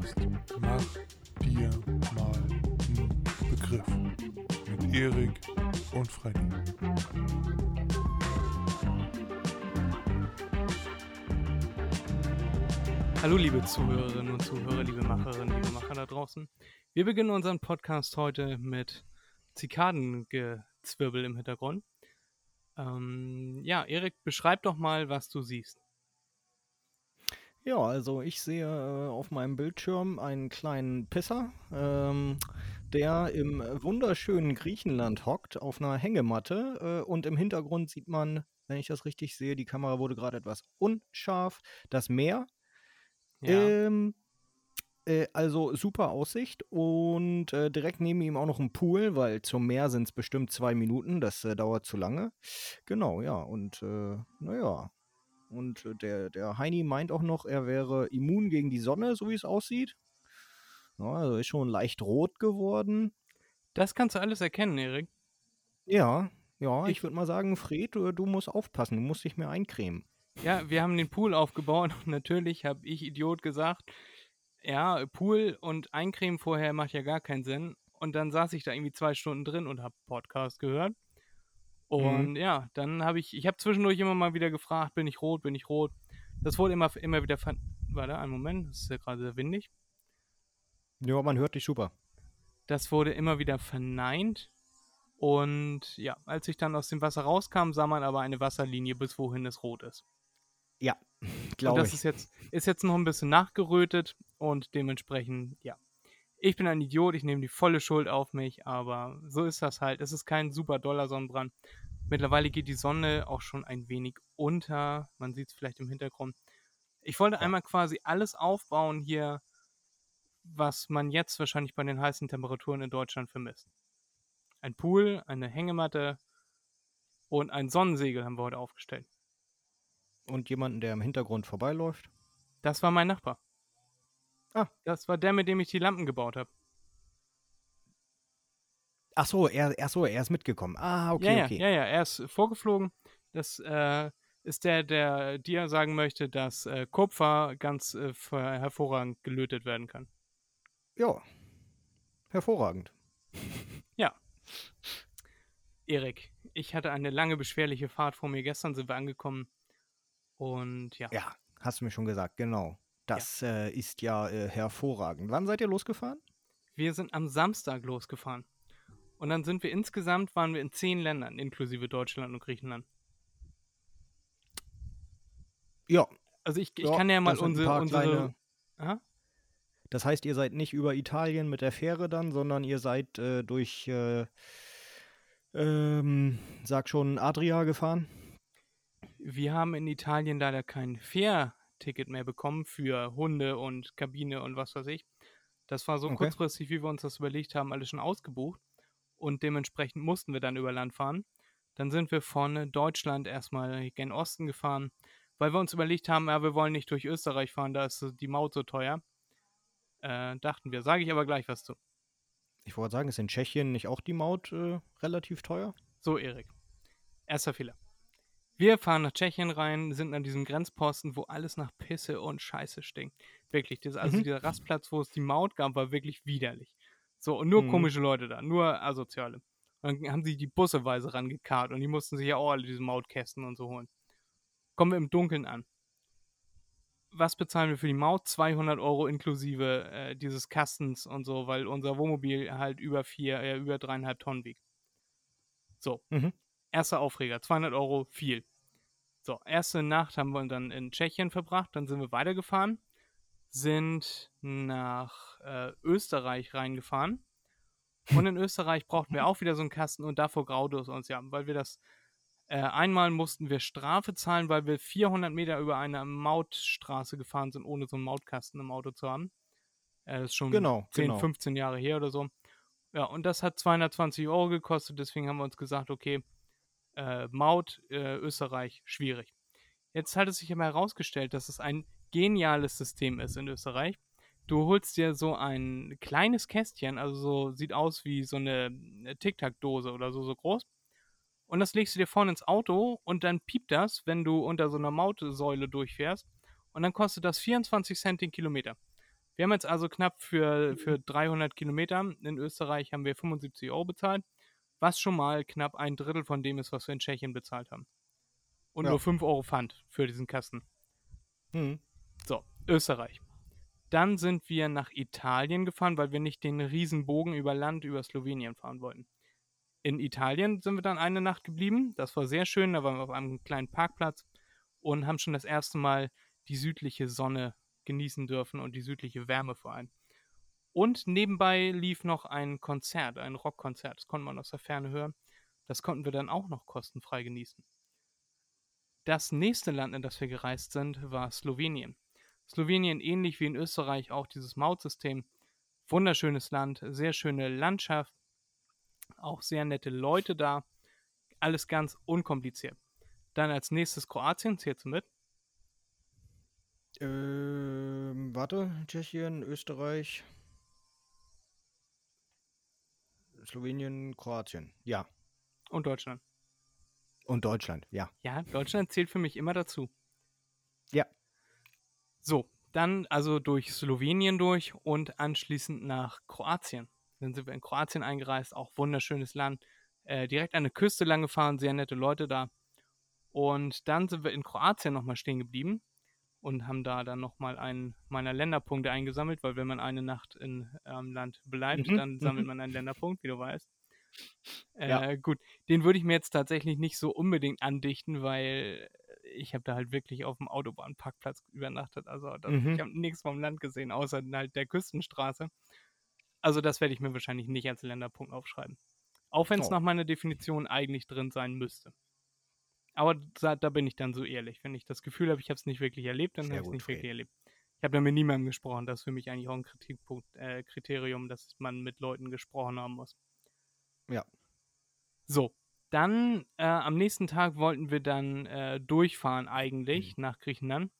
Podcast Mach dir mal einen Begriff mit Erik und Freddy. Hallo liebe Zuhörerinnen und Zuhörer, liebe Macherinnen, liebe Macher da draußen. Wir beginnen unseren Podcast heute mit Zikadengezwirbel im Hintergrund. Ähm, ja, Erik, beschreib doch mal, was du siehst. Ja, also ich sehe äh, auf meinem Bildschirm einen kleinen Pisser, ähm, der im wunderschönen Griechenland hockt auf einer Hängematte äh, und im Hintergrund sieht man, wenn ich das richtig sehe, die Kamera wurde gerade etwas unscharf, das Meer. Ja, Ähm, äh, also super Aussicht und äh, direkt neben ihm auch noch ein Pool, weil zum Meer sind es bestimmt zwei Minuten, das äh, dauert zu lange. Genau, ja, und äh, naja. Und äh, der, der Heini meint auch noch, er wäre immun gegen die Sonne, so wie es aussieht. Ja, also ist schon leicht rot geworden. das kannst du alles erkennen, Erik. Ja, ja, Ich- ich würde mal sagen, Fred, du, du musst aufpassen, du musst dich mehr eincremen. Ja, wir haben den Pool aufgebaut und natürlich habe ich Idiot gesagt, ja, Pool und Eincremen vorher macht ja gar keinen Sinn. Und dann saß ich da irgendwie zwei Stunden drin und habe Podcast gehört. Und ja, dann habe ich, ich habe zwischendurch immer mal wieder gefragt, bin ich rot, bin ich rot. Das wurde immer, immer wieder, warte, einen Moment, das ist ja gerade sehr windig. Ja, man hört dich super. Das wurde immer wieder verneint. Und ja, als ich dann aus dem Wasser rauskam, sah man aber eine Wasserlinie, bis wohin es rot ist. Ja, Und glaube das ich. ist jetzt, ist jetzt noch ein bisschen nachgerötet und dementsprechend, ja. Ich bin ein Idiot, ich nehme die volle Schuld auf mich, aber so ist das halt. Es ist kein super doller Sonnenbrand. Mittlerweile geht die Sonne auch schon ein wenig unter. Man sieht es vielleicht im Hintergrund. Ich wollte einmal quasi alles aufbauen hier, was man jetzt wahrscheinlich bei den heißen Temperaturen in Deutschland vermisst. Ein Pool, eine Hängematte und ein Sonnensegel haben wir heute aufgestellt. Und jemanden, der im Hintergrund vorbeiläuft. Das war mein Nachbar. Ah. Das war der, mit dem ich die Lampen gebaut habe. Ach so, er, ach so, er ist mitgekommen. Ah, okay, ja, ja, okay. ja, ja, er ist vorgeflogen. Das äh, ist der, der dir sagen möchte, dass äh, Kupfer ganz äh, hervorragend gelötet werden kann. Ja. Hervorragend. Erik, ich hatte eine lange, beschwerliche Fahrt vor mir. Gestern sind wir angekommen. Und ja, Ja, hast du mir schon gesagt, genau. Das äh, ist ja äh, hervorragend. Wann seid ihr losgefahren? wir sind am Samstag losgefahren. Und dann sind wir insgesamt, waren wir in zehn Ländern, inklusive Deutschland und Griechenland. Ja, Also ich, ich Ja, kann ja mal unsere, unsere kleine- das heißt, ihr seid nicht über Italien mit der Fähre dann, sondern ihr seid äh, durch, äh, ähm, sag schon, Adria gefahren? Wir haben in Italien leider kein Fährticket mehr bekommen für Hunde und Kabine und was weiß ich. Das war so Okay. kurzfristig, wie wir uns das überlegt haben, alles schon ausgebucht. Und dementsprechend mussten wir dann über Land fahren. Dann sind wir von Deutschland erstmal gen Osten gefahren, weil wir uns überlegt haben, ja, wir wollen nicht durch Österreich fahren, da ist die Maut so teuer. Äh, dachten wir, sage ich aber gleich was zu. Ich wollte sagen, ist in Tschechien nicht auch die Maut äh, relativ teuer? So, Erik. Erster Fehler. Wir fahren nach Tschechien rein, sind an diesem Grenzposten, wo alles nach Pisse und Scheiße stinkt. Wirklich. Das, also Mhm. dieser Rastplatz, wo es die Maut gab, war wirklich widerlich. So, und nur Mhm. komische Leute da, nur Asoziale. Und dann haben sie die Busseweise rangekarrt und die mussten sich ja auch alle diese Mautkästen und so holen. Kommen wir im Dunkeln an. Was bezahlen wir für die Maut? 200 Euro inklusive äh, dieses Kastens und so, weil unser Wohnmobil halt über vier, äh, über dreieinhalb Tonnen wiegt. So, Mhm. erster Aufreger, 200 Euro, viel. So, erste Nacht haben wir dann in Tschechien verbracht, dann sind wir weitergefahren, sind nach äh, Österreich reingefahren. Und in Österreich brauchten wir auch wieder so einen Kasten und davor graute es uns ja, weil wir das äh, einmal mussten wir Strafe zahlen, weil wir 400 Meter über eine Mautstraße gefahren sind, ohne so einen Mautkasten im Auto zu haben. Äh, das ist schon Genau, 10, genau. 15 Jahre her oder so. Ja, und das hat 220 Euro gekostet, deswegen haben wir uns gesagt, okay, äh, Maut, äh, Österreich, schwierig. Jetzt hat es sich aber herausgestellt, dass es ein geniales System ist in Österreich. Du holst dir so ein kleines Kästchen, also so sieht aus wie so eine Tic-Tac-Dose oder so, so groß. Und das legst du dir vorne ins Auto und dann piept das, wenn du unter so einer Mautsäule durchfährst. Und dann kostet das 24 Cent den Kilometer. Wir haben jetzt also knapp für, für 300 Kilometer in Österreich haben wir 75 Euro bezahlt, was schon mal knapp ein Drittel von dem ist, was wir in Tschechien bezahlt haben. Und Ja. nur 5 Euro Pfand für diesen Kasten. Mhm. Österreich. Dann sind wir nach Italien gefahren, weil wir nicht den Riesenbogen über Land über Slowenien fahren wollten. In Italien sind wir dann eine Nacht geblieben. Das war sehr schön. Da waren wir auf einem kleinen Parkplatz und haben schon das erste Mal die südliche Sonne genießen dürfen und die südliche Wärme vor allem. Und nebenbei lief noch ein Konzert, ein Rockkonzert. Das konnte man aus der Ferne hören. Das konnten wir dann auch noch kostenfrei genießen. Das nächste Land, in das wir gereist sind, war Slowenien. Slowenien ähnlich wie in Österreich auch dieses Mautsystem. Wunderschönes Land, sehr schöne Landschaft, auch sehr nette Leute da. Alles ganz unkompliziert. Dann als nächstes Kroatien, zählst du mit? Ähm, warte, Tschechien, Österreich, Slowenien, Kroatien. Ja. Und Deutschland. Und Deutschland, ja. Ja, Deutschland zählt für mich immer dazu. Ja. So, dann also durch Slowenien durch und anschließend nach Kroatien. Dann sind wir in Kroatien eingereist, auch wunderschönes Land. Äh, direkt an der Küste lang gefahren, sehr nette Leute da. Und dann sind wir in Kroatien nochmal stehen geblieben und haben da dann nochmal einen meiner Länderpunkte eingesammelt, weil wenn man eine Nacht in ähm, Land bleibt, Mhm, dann sammelt mhm. man einen Länderpunkt, wie du weißt. Äh, Ja. Gut, den würde ich mir jetzt tatsächlich nicht so unbedingt andichten, weil ich habe da halt wirklich auf dem Autobahnparkplatz übernachtet. Also das, Mhm. ich habe nichts vom Land gesehen, außer halt der Küstenstraße. Also das werde ich mir wahrscheinlich nicht als Länderpunkt aufschreiben. Auch wenn es Oh. nach meiner Definition eigentlich drin sein müsste. Aber da, da bin ich dann so ehrlich. Wenn ich das Gefühl habe, ich habe es nicht wirklich erlebt, dann habe ich es nicht Fred. wirklich erlebt. Ich habe da mit niemandem gesprochen. Das ist für mich eigentlich auch ein Kritikpunkt, äh, Kriterium, dass man mit Leuten gesprochen haben muss. Ja. So, dann äh, am nächsten Tag wollten wir dann äh, durchfahren eigentlich nach Griechenland,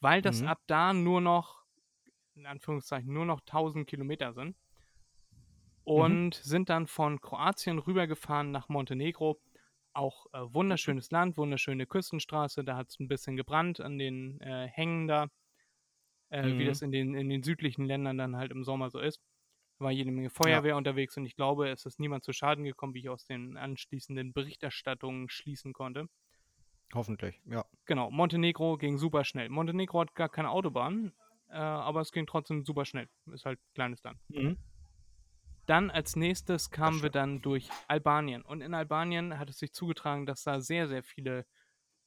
weil das Mhm. ab da nur noch, in Anführungszeichen, nur noch 1000 Kilometer sind. Und sind dann von Kroatien rübergefahren nach Montenegro. Auch äh, wunderschönes Land, wunderschöne Küstenstraße. Da hat es ein bisschen gebrannt an den äh, Hängen da, äh, wie Mhm. das in den, in den südlichen Ländern dann halt im Sommer so ist. War jede Menge Feuerwehr unterwegs und ich glaube, es ist niemand zu Schaden gekommen, wie ich aus den anschließenden Berichterstattungen schließen konnte. Hoffentlich, ja. Genau, Montenegro ging super schnell. Montenegro hat gar keine Autobahn, äh, aber es ging trotzdem super schnell. Ist halt ein kleines Land. Mhm. Dann als nächstes kamen wir dann durch Albanien. Und in Albanien hat es sich zugetragen, dass da sehr, sehr viele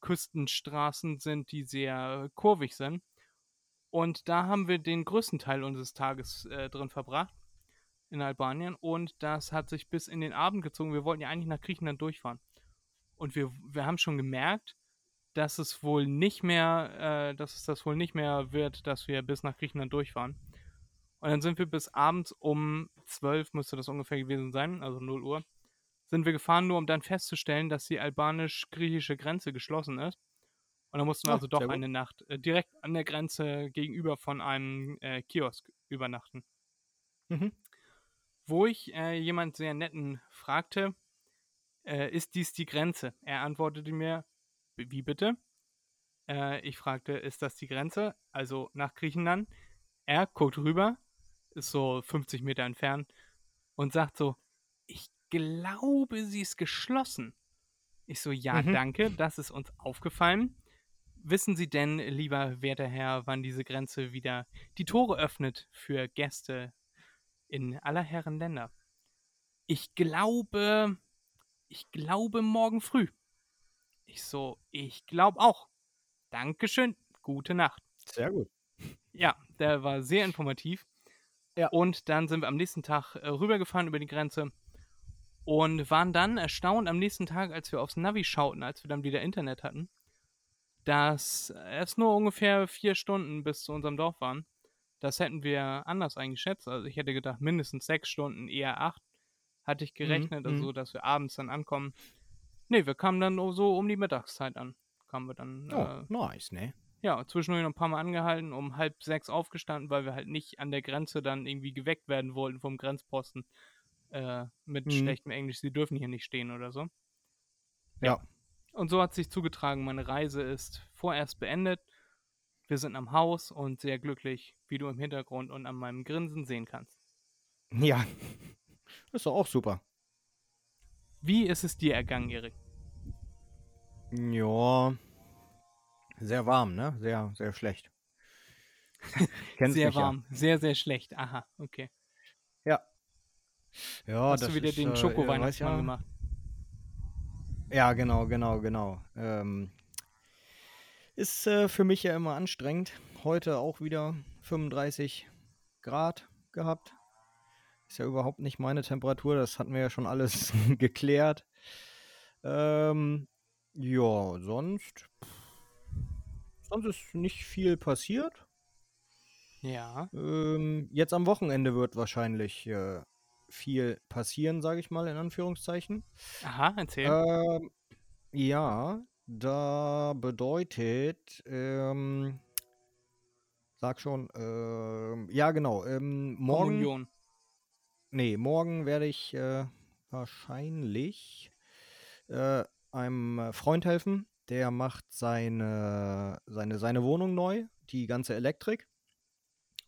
Küstenstraßen sind, die sehr kurvig sind. Und da haben wir den größten Teil unseres Tages äh, drin verbracht in Albanien. Und das hat sich bis in den Abend gezogen. Wir wollten ja eigentlich nach Griechenland durchfahren. Und wir, wir haben schon gemerkt, dass es wohl nicht mehr, äh, dass es das wohl nicht mehr wird, dass wir bis nach Griechenland durchfahren. Und dann sind wir bis abends um 12, müsste das ungefähr gewesen sein, also 0 Uhr, sind wir gefahren, nur um dann festzustellen, dass die albanisch-griechische Grenze geschlossen ist. Und dann mussten wir Ah, also doch eine Nacht äh, direkt an der Grenze gegenüber von einem äh, Kiosk übernachten. Mhm. Wo ich äh, jemand sehr netten fragte, äh, ist dies die Grenze? Er antwortete mir, "B- wie bitte? Äh, ich fragte, ist das die Grenze? Also nach Griechenland. Er guckt rüber, ist so 50 Meter entfernt und sagt so, ich glaube, sie ist geschlossen. Ich so, ja, Mhm. danke, das ist uns aufgefallen. Wissen Sie denn, lieber werter Herr, wann diese Grenze wieder die Tore öffnet für Gäste in aller Herren Länder? Ich glaube, ich glaube morgen früh. Ich so, ich glaube auch. Dankeschön, gute Nacht. Sehr gut. Ja, der war sehr informativ. Ja. Und dann sind wir am nächsten Tag äh, rübergefahren über die Grenze und waren dann erstaunt am nächsten Tag, als wir aufs Navi schauten, als wir dann wieder Internet hatten, dass es nur ungefähr vier Stunden bis zu unserem Dorf waren. Das hätten wir anders eingeschätzt. Also ich hätte gedacht, mindestens sechs Stunden, eher acht. Hatte ich gerechnet, mhm. also dass wir abends dann ankommen. Nee, wir kamen dann so um die Mittagszeit an. Kamen wir dann Oh, äh, nice, ne? ja, zwischendurch noch ein paar Mal angehalten, um halb sechs aufgestanden, weil wir halt nicht an der Grenze dann irgendwie geweckt werden wollten vom Grenzposten. Äh, mit Mhm. schlechtem Englisch, sie dürfen hier nicht stehen oder so. Ja. Und so hat sich zugetragen, meine Reise ist vorerst beendet. Wir sind am Haus und sehr glücklich, wie du im Hintergrund und an meinem Grinsen sehen kannst. Ja, ist doch auch super. Wie ist es dir ergangen, Erik? Ja, sehr warm, ne? Sehr, sehr schlecht. Sehr warm, ja. sehr, sehr schlecht. Aha, okay. Ja. Ja, Hast du wieder ist, den äh, Schoko-Weihnachtsmann ja, gemacht? Ja, genau, genau, genau. Ähm, ist äh, für mich ja immer anstrengend. Heute auch wieder 35 Grad gehabt. Ist ja überhaupt nicht meine Temperatur, das hatten wir ja schon alles geklärt. Ähm, ja, sonst. Sonst ist nicht viel passiert. Ja. Ähm, jetzt am Wochenende wird wahrscheinlich äh, viel passieren, sage ich mal, in Anführungszeichen. Aha, erzähl. Ähm, ja, da bedeutet, ähm, sag schon, ähm, ja genau, ähm, morgen. Kommunion. Nee, morgen werde ich äh, wahrscheinlich äh, einem Freund helfen. Der macht seine, seine, seine Wohnung neu, die ganze Elektrik.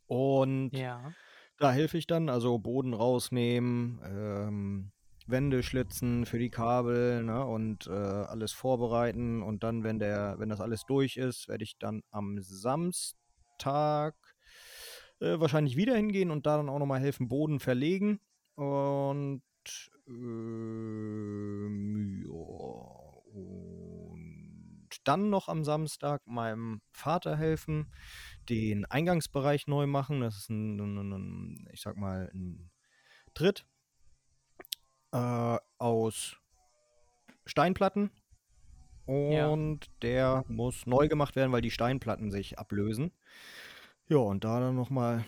Und ja. da helfe ich dann, also Boden rausnehmen, ähm, Wände schlitzen für die Kabel ne, und äh, alles vorbereiten. Und dann, wenn der, wenn das alles durch ist, werde ich dann am Samstag äh, wahrscheinlich wieder hingehen und da dann auch nochmal helfen, Boden verlegen. Und, ähm, ja, und dann noch am Samstag meinem Vater helfen, den Eingangsbereich neu machen. Das ist ein, ein, ein ich sag mal, ein Tritt äh, aus Steinplatten. Und ja. der muss neu gemacht werden, weil die Steinplatten sich ablösen. Ja, und da dann nochmal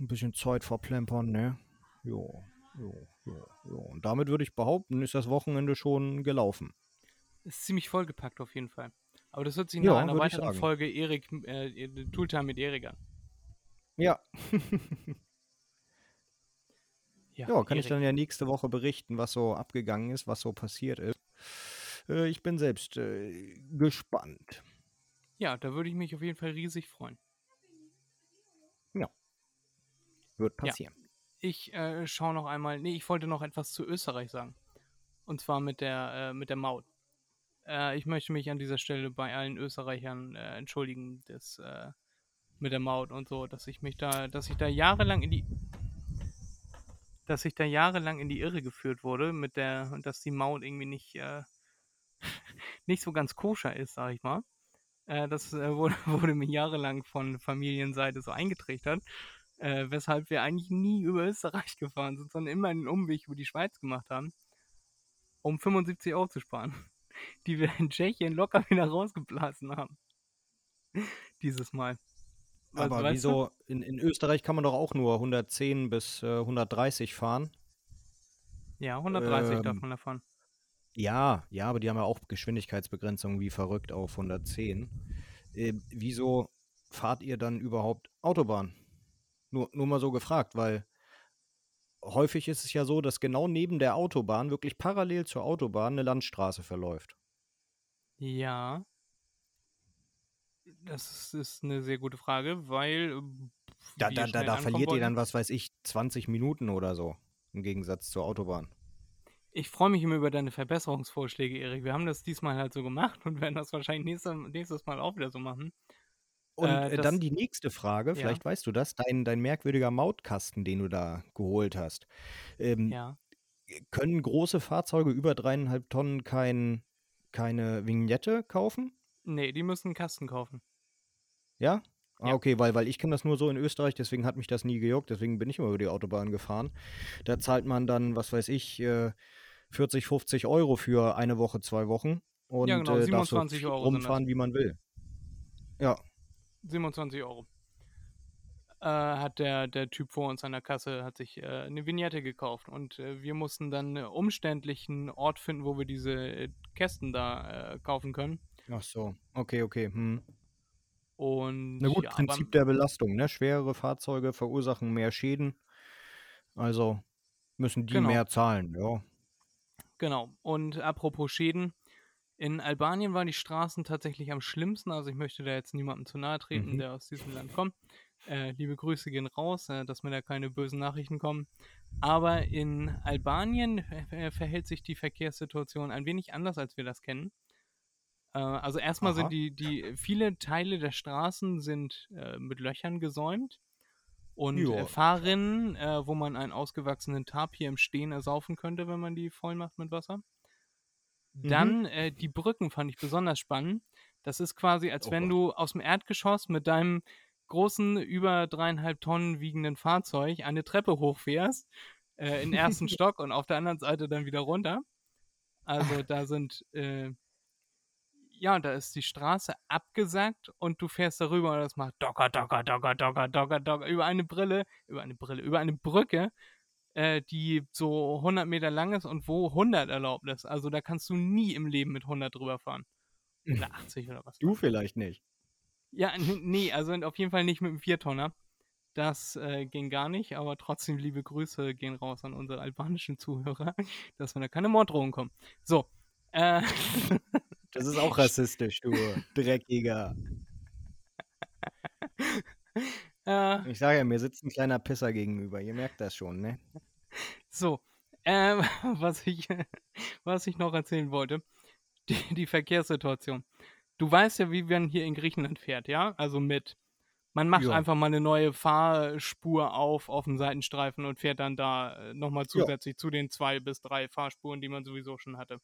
ein bisschen Zeit verplempern, ne? Jo, jo, jo, jo. Und damit würde ich behaupten, ist das Wochenende schon gelaufen. Ist ziemlich vollgepackt auf jeden Fall. Aber das hört sich nach ja, einer weiteren Folge Erik, äh, Tooltime mit Erik an. Ja. Ja, ja kann Erik. ich dann ja nächste Woche berichten, was so abgegangen ist, was so passiert ist. Äh, ich bin selbst äh, gespannt. Ja, da würde ich mich auf jeden Fall riesig freuen. Ja. Wird passieren. Ja. Ich äh, schaue noch einmal. Nee, ich wollte noch etwas zu Österreich sagen. Und zwar mit der, äh, mit der Maut. Äh, ich möchte mich an dieser Stelle bei allen Österreichern äh, entschuldigen, das, mit der Maut und so, dass ich mich da, dass ich da jahrelang in die dass ich da jahrelang in die Irre geführt wurde, mit der, dass die Maut irgendwie nicht, äh, nicht so ganz koscher ist, sag ich mal. Äh, das äh, wurde, wurde, mir jahrelang von Familienseite so eingetrichtert, äh, weshalb wir eigentlich nie über Österreich gefahren sind, sondern immer einen Umweg über die Schweiz gemacht haben, um 75 Euro zu sparen, die wir in Tschechien locker wieder rausgeblasen haben. Dieses Mal. Aber wieso, in, in Österreich kann man doch auch nur 110 bis äh, 130 fahren. Ja, 130 ähm, darf man da fahren. Ja, ja, aber die haben ja auch Geschwindigkeitsbegrenzungen wie verrückt auf 110. Äh, wieso fahrt ihr dann überhaupt Autobahn? Nur, nur mal so gefragt, weil häufig ist es ja so, dass genau neben der Autobahn, wirklich parallel zur Autobahn, eine Landstraße verläuft. Ja. Das ist eine sehr gute Frage, weil. Äh, da, da, da, da verliert ihr dann, was weiß ich, 20 Minuten oder so. Im Gegensatz zur Autobahn. Ich freue mich immer über deine Verbesserungsvorschläge, Erik. Wir haben das diesmal halt so gemacht und werden das wahrscheinlich nächstes, nächstes Mal auch wieder so machen. Und äh, äh dann die nächste Frage, vielleicht ja. weißt du das, dein, dein merkwürdiger Mautkasten, den du da geholt hast. Ähm, ja. Können große Fahrzeuge über dreieinhalb Tonnen kein, keine Vignette kaufen? Nee, die müssen einen Kasten kaufen. Ja? Ah, ja. okay, weil, weil ich kenne das nur so in Österreich, deswegen hat mich das nie gejuckt, deswegen bin ich immer über die Autobahn gefahren. Da zahlt man dann, was weiß ich, 40, äh, 50 Euro für eine Woche, zwei Wochen. Und ja, genau, 27 äh, Euro rumfahren, wie man will. Ja. 27 Euro. Äh, hat der, der Typ vor uns an der Kasse hat sich äh, eine Vignette gekauft und äh, wir mussten dann umständlich einen Ort finden, wo wir diese äh, Kästen da kaufen können. Ach so, okay, okay. Hm. Und Na gut, ja, Prinzip der Belastung, ne? Schwerere Fahrzeuge verursachen mehr Schäden. Also müssen die genau. mehr zahlen, ja. Genau. Und apropos Schäden, In Albanien waren die Straßen tatsächlich am schlimmsten. Also ich möchte da jetzt niemandem zu nahe treten, Mhm. der aus diesem Land kommt. Äh, liebe Grüße gehen raus, äh, dass mir da keine bösen Nachrichten kommen. Aber in Albanien äh, verhält sich die Verkehrssituation ein wenig anders, als wir das kennen. Äh, also erstmal Aha. sind die, die viele Teile der Straßen sind äh, mit Löchern gesäumt. Und äh, Fahrrinnen, äh, wo man einen ausgewachsenen Tapir im Stehen ersaufen könnte, wenn man die voll macht mit Wasser. Mhm. Dann äh, die Brücken fand ich besonders spannend. Das ist quasi, als Oh wenn Gott. du aus dem Erdgeschoss mit deinem großen, über dreieinhalb Tonnen wiegenden Fahrzeug eine Treppe hochfährst, äh, in den ersten Stock und auf der anderen Seite dann wieder runter. Also da sind, äh, ja, da ist die Straße abgesackt und du fährst darüber und das macht Docker, Docker, Docker, Docker, Docker, Docker, über eine Brille, über eine Brille, über eine Brücke, äh, die so 100 Meter lang ist und wo 100 erlaubt ist. Also da kannst du nie im Leben mit 100 drüber fahren. Oder 80 oder was. Du vielleicht nicht. Ja, nee, also auf jeden Fall nicht mit dem Viertonner. Das äh, ging gar nicht, aber trotzdem liebe Grüße gehen raus an unsere albanischen Zuhörer, dass wir da keine Morddrohungen kommen. So. Äh, Das ist auch rassistisch, du Dreckiger. äh, Ich sage ja, mir sitzt ein kleiner Pisser gegenüber. Ihr merkt das schon, ne? so. Ähm, was, ich, was ich noch erzählen wollte, die, die Verkehrssituation. Du weißt ja, wie man hier in Griechenland fährt, ja? Also mit, man macht Ja. einfach mal eine neue Fahrspur auf auf dem Seitenstreifen und fährt dann da nochmal Ja. zusätzlich zu den zwei bis drei Fahrspuren, die man sowieso schon hatte.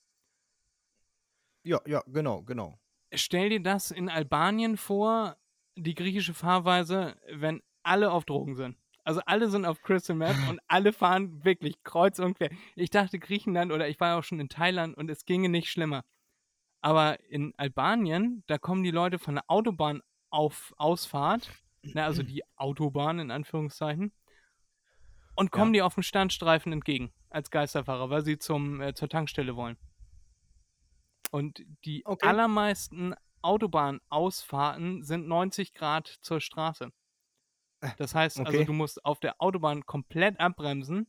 Ja, ja, genau, genau. Stell dir das in Albanien vor, die griechische Fahrweise, wenn alle auf Drogen sind. Also alle sind auf Crystal Meth und alle fahren wirklich kreuz und quer. Ich dachte Griechenland oder ich war auch schon in Thailand und es ginge nicht schlimmer. Aber in Albanien, da kommen die Leute von der Autobahn auf Ausfahrt, na, also die Autobahn in Anführungszeichen, und kommen Ja. die auf dem Standstreifen entgegen als Geisterfahrer, weil sie zum, äh, zur Tankstelle wollen. Und die Okay. allermeisten Autobahnausfahrten sind 90 Grad zur Straße. Das heißt, also okay. du musst auf der Autobahn komplett abbremsen,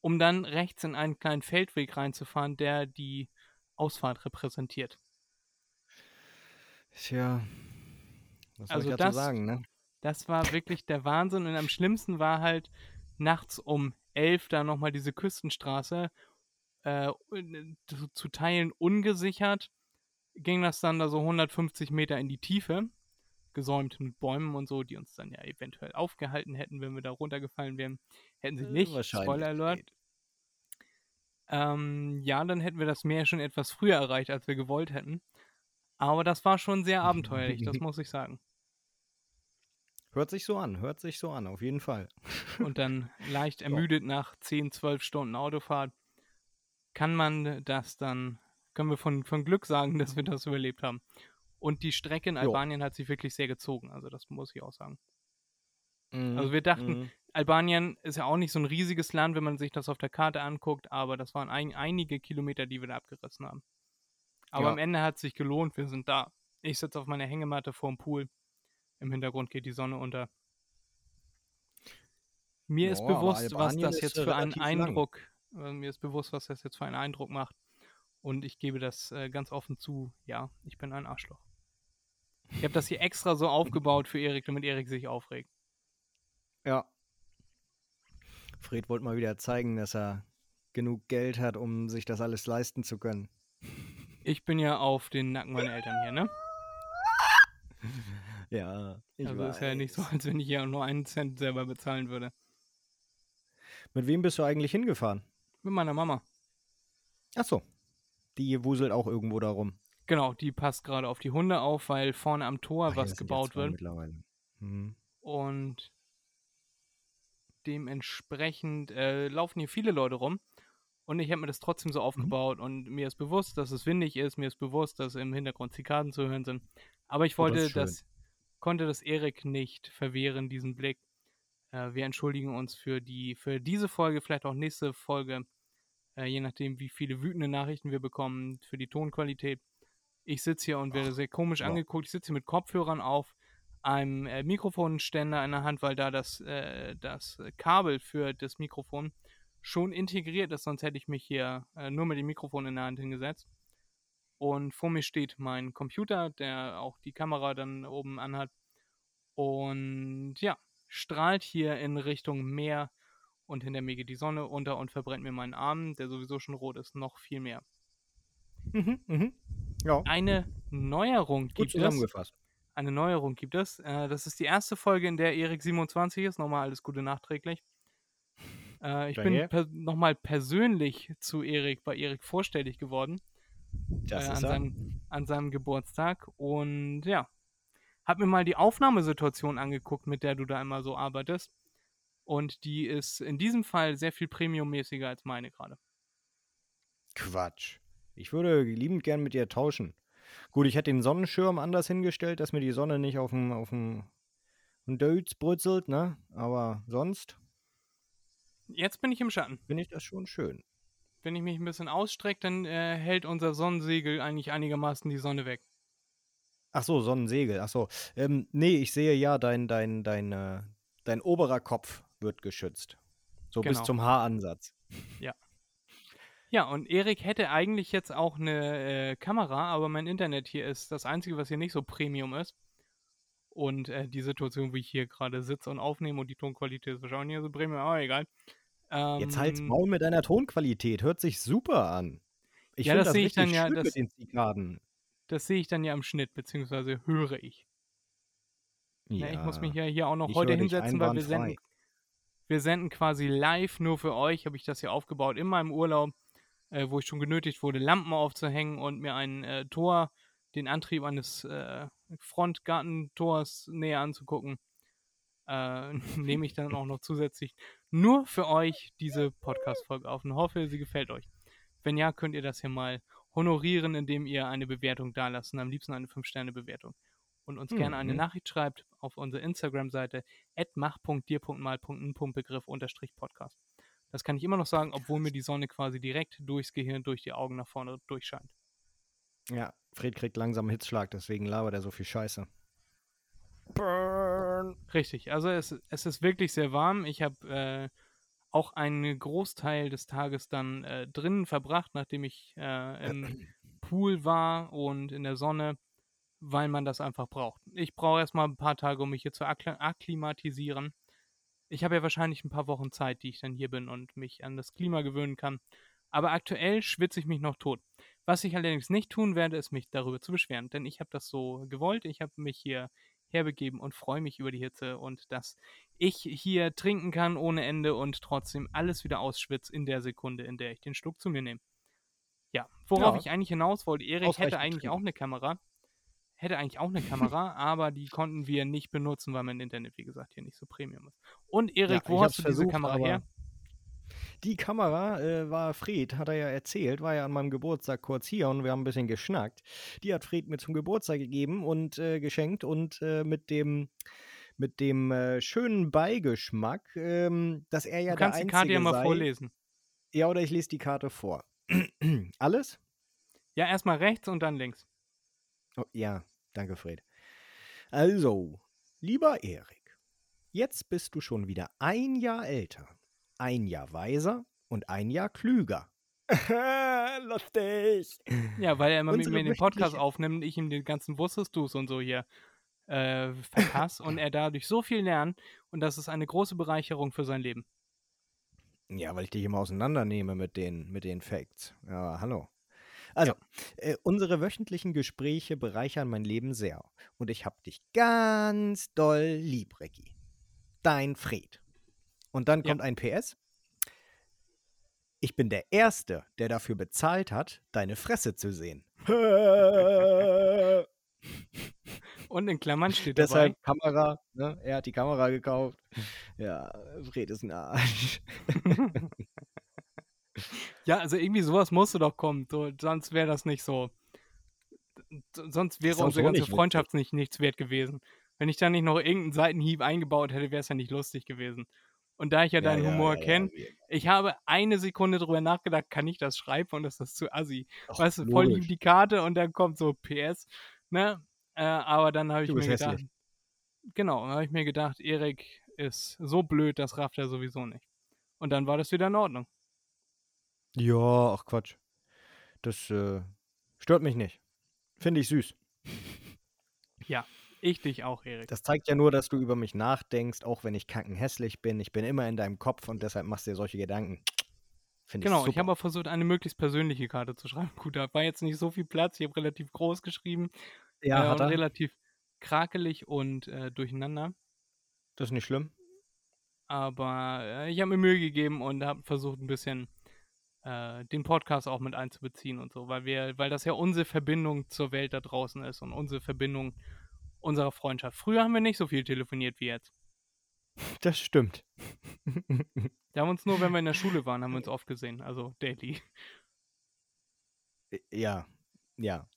um dann rechts in einen kleinen Feldweg reinzufahren, der die Ausfahrt repräsentiert. Tja. Was soll Also ich dazu das- sagen, ne? Das war wirklich der Wahnsinn. Und am schlimmsten war halt nachts um 11 da nochmal diese Küstenstraße äh, zu, zu Teilen ungesichert. Ging das dann da so 150 Meter in die Tiefe, gesäumt mit Bäumen und so, die uns dann ja eventuell aufgehalten hätten, wenn wir da runtergefallen wären. Hätten sie Äh, nicht. Spoiler Alert. Ähm, ja, dann hätten wir das Meer schon etwas früher erreicht, als wir gewollt hätten. Aber das war schon sehr abenteuerlich, das muss ich sagen. Hört sich so an, hört sich so an, auf jeden Fall. und dann leicht ermüdet nach 10, 12 Stunden Autofahrt, kann man das dann, können wir von, von Glück sagen, dass wir das überlebt haben. Und die Strecke in Jo. Albanien hat sich wirklich sehr gezogen, also das muss ich auch sagen. Mhm, Also wir dachten, mhm. Albanien ist ja auch nicht so ein riesiges Land, wenn man sich das auf der Karte anguckt, aber das waren ein, einige Kilometer, die wir da abgerissen haben. Aber Ja. am Ende hat es sich gelohnt, wir sind da. Ich sitze auf meiner Hängematte vorm Pool. Im Hintergrund geht die Sonne unter. Mir ist Ja, aber bewusst, was das ist, jetzt für einen relativ lang. Äh, mir ist bewusst, was das jetzt für einen Eindruck macht. Und ich gebe das äh, ganz offen zu. Ja, ich bin ein Arschloch. Ich habe das hier extra so aufgebaut für Erik, damit Erik sich aufregt. Ja. Fred wollte mal wieder zeigen, dass er genug Geld hat, um sich das alles leisten zu können. Ich bin ja auf den Nacken meiner Eltern hier, ne? Ja, ich also ist ja nicht so, weiß. als wenn ich hier nur einen Cent selber bezahlen würde. Mit wem bist du eigentlich hingefahren? Mit meiner Mama. Ach so. Die wuselt auch irgendwo da rum. Genau, die passt gerade auf die Hunde auf, weil vorne am Tor Ach was das gebaut wird. Mittlerweile. Mhm. Und dementsprechend äh, laufen hier viele Leute rum. Und ich habe mir das trotzdem Mhm. so aufgebaut und mir ist bewusst, dass es windig ist, mir ist bewusst, dass im Hintergrund Zikaden zu hören sind. Aber ich Oh, das wollte ist schön. das, konnte das Erik nicht verwehren, diesen Blick. Äh, wir entschuldigen uns für die, für diese Folge, vielleicht auch nächste Folge, äh, je nachdem, wie viele wütende Nachrichten wir bekommen, für die Tonqualität. Ich sitze hier und werde Ach, sehr komisch ja. angeguckt. Ich sitze hier mit Kopfhörern auf, einem äh, Mikrofonständer in der Hand, weil da das, äh, das Kabel für das Mikrofon schon integriert ist, sonst hätte ich mich hier nur mit dem Mikrofon in der Hand hingesetzt. Und vor mir steht mein Computer, der auch die Kamera dann oben anhat. Und ja, strahlt hier in Richtung Meer und hinter mir geht die Sonne unter und verbrennt mir meinen Arm, der sowieso schon rot ist, noch viel mehr. Mhm, mhm. Ja, Eine Neuerung gut gibt es. zusammengefasst. Eine Neuerung gibt es. Äh, das ist die erste Folge, in der Erik 27 ist. Nochmal alles Gute nachträglich. Äh, ich Danke. bin per nochmal persönlich zu Erik bei Erik vorstellig geworden Das äh, an, ist er. seinem, an seinem Geburtstag. Und ja, hab mir mal die Aufnahmesituation angeguckt, mit der du da immer so arbeitest. Und die ist in diesem Fall sehr viel premiummäßiger als meine gerade. Quatsch. Ich würde liebend gern mit dir tauschen. Gut, ich hätte den Sonnenschirm anders hingestellt, dass mir die Sonne nicht auf dem auf dem Dötz brützelt, ne? Aber sonst Jetzt bin ich im Schatten. finde ich das schon schön. Wenn ich mich ein bisschen ausstrecke, dann äh, hält unser Sonnensegel eigentlich einigermaßen die Sonne weg. Ach so, Sonnensegel. Ach so. Ähm, nee, ich sehe ja, dein, dein, dein, äh, dein oberer Kopf wird geschützt. So bis Genau. zum Haaransatz. Ja, und Erik hätte eigentlich jetzt auch eine äh, Kamera, aber mein Internet hier ist das Einzige, was hier nicht so Premium ist. Und äh, die Situation, wie ich hier gerade sitze und aufnehme und die Tonqualität ist wahrscheinlich nicht so Premium, aber egal. Jetzt halt's Ähm, Maul mit deiner Tonqualität. Hört sich super an. Ich Ja, finde das das sehe ich richtig dann ja, schön das- mit den Zikaden. Das sehe ich dann ja im Schnitt, beziehungsweise höre ich. Ja. ich muss mich ja hier auch noch heute hinsetzen, weil wir senden, wir senden quasi live nur für euch, habe ich das hier aufgebaut in meinem Urlaub, äh, wo ich schon genötigt wurde, Lampen aufzuhängen und mir ein äh, Tor, den Antrieb eines äh, Frontgartentors näher anzugucken. Äh, nehme ich dann auch noch zusätzlich nur für euch diese Podcast-Folge auf und hoffe, sie gefällt euch. Wenn ja, könnt ihr das hier mal honorieren, indem ihr eine Bewertung dalassen, am liebsten eine 5-Sterne-Bewertung. Und uns gerne eine Mhm. Nachricht schreibt auf unsere Instagram-Seite mach.dir.mal.n.begriff-podcast. Das kann ich immer noch sagen, obwohl mir die Sonne quasi direkt durchs Gehirn, durch die Augen nach vorne durchscheint. Ja, Fred kriegt langsam einen Hitzschlag, deswegen labert er so viel Scheiße. Burn. Richtig, also es, es ist wirklich sehr warm. Ich habe äh, auch einen Großteil des Tages dann äh, drinnen verbracht, nachdem ich äh, im Pool war und in der Sonne, weil man das einfach braucht. Ich brauche erstmal ein paar Tage, um mich hier zu akkl akklimatisieren. Ich habe ja wahrscheinlich ein paar Wochen Zeit, die ich dann hier bin und mich an das Klima gewöhnen kann. Aber aktuell schwitze ich mich noch tot. Was ich allerdings nicht tun werde, ist mich darüber zu beschweren, denn ich habe das so gewollt. Ich habe mich hier herbegeben und freue mich über die Hitze und dass ich hier trinken kann ohne Ende und trotzdem alles wieder ausschwitze in der Sekunde, in der ich den Schluck zu mir nehme. Ja, worauf Ja. ich eigentlich hinaus wollte, Erik hätte eigentlich getrunken. auch eine Kamera. Hätte eigentlich auch eine Kamera, aber die konnten wir nicht benutzen, weil mein Internet, wie gesagt, hier nicht so Premium ist. Und Erik, Ja, wo hast du diese versucht, Kamera aber her? Die Kamera äh, war Fred, hat er ja erzählt, war ja an meinem Geburtstag kurz hier und wir haben ein bisschen geschnackt. Die hat Fred mir zum Geburtstag gegeben und äh, geschenkt und äh, mit dem mit dem äh, schönen Beigeschmack, ähm, dass er ja du kannst der die Karte ja mal sei. vorlesen. Ja, oder ich lese die Karte vor. Alles? Ja, erstmal rechts und dann links. Oh, ja, danke, Fred. Also, lieber Erik, jetzt bist du schon wieder ein Jahr älter, ein Jahr weiser und ein Jahr klüger. Lustig. Ja, weil er immer mit Unsere mir den Podcast aufnimmt und ich ihm den ganzen Wusstest du's und so hier äh, verpasse und er dadurch so viel lernt und das ist eine große Bereicherung für sein Leben. Ja, weil ich dich immer auseinandernehme mit den, mit den Facts. Ja, hallo. Also, äh, unsere wöchentlichen Gespräche bereichern mein Leben sehr. Und ich hab dich ganz doll lieb, Ricky. Dein Fred. Und dann Ja. kommt ein PS. Ich bin der Erste, der dafür bezahlt hat, deine Fresse zu sehen. Und in Klammern steht Deshalb Kamera, ne? Er hat die Kamera gekauft. Ja, Fred ist ein Arsch. dabei. Ja, also irgendwie sowas musste doch kommen, so, sonst wäre das nicht so. Sonst wäre unsere ganze. Freundschaft nicht nichts wert gewesen. Wenn ich da nicht noch irgendeinen Seitenhieb eingebaut hätte, wäre es ja nicht lustig gewesen. Und da ich ja, deinen Humor kenne, ich habe eine Sekunde drüber nachgedacht, kann ich das schreiben und ist das zu assi? Ach, weißt du, voll lieb die Karte und dann kommt so PS, ne? Äh, aber dann habe ich mir gedacht, hässlich. genau, habe ich mir gedacht, Erik ist so blöd, das rafft er sowieso nicht. Und dann war das wieder in Ordnung. Ja, ach Quatsch. Das äh, Stört mich nicht. Finde ich süß. Ja, ich dich auch, Erik. Das zeigt ja nur, dass du über mich nachdenkst, auch wenn ich kackenhässlich bin. Ich bin immer in deinem Kopf und deshalb machst du dir solche Gedanken. Finde Genau, super. ich habe auch versucht, eine möglichst persönliche Karte zu schreiben. Gut, da war jetzt nicht so viel Platz. Ich habe relativ groß geschrieben. ja, äh, hat und er. relativ krakelig und äh, durcheinander. Das ist nicht schlimm. Aber äh, ich habe mir Mühe gegeben und habe versucht, ein bisschen äh, den Podcast auch mit einzubeziehen und so, weil wir, weil das ja unsere Verbindung zur Welt da draußen ist und unsere Verbindung unserer Freundschaft. Früher haben wir nicht so viel telefoniert wie jetzt. Das stimmt. Wir haben uns nur, wenn wir in der Schule waren, haben wir uns oft gesehen, also daily. ja, ja.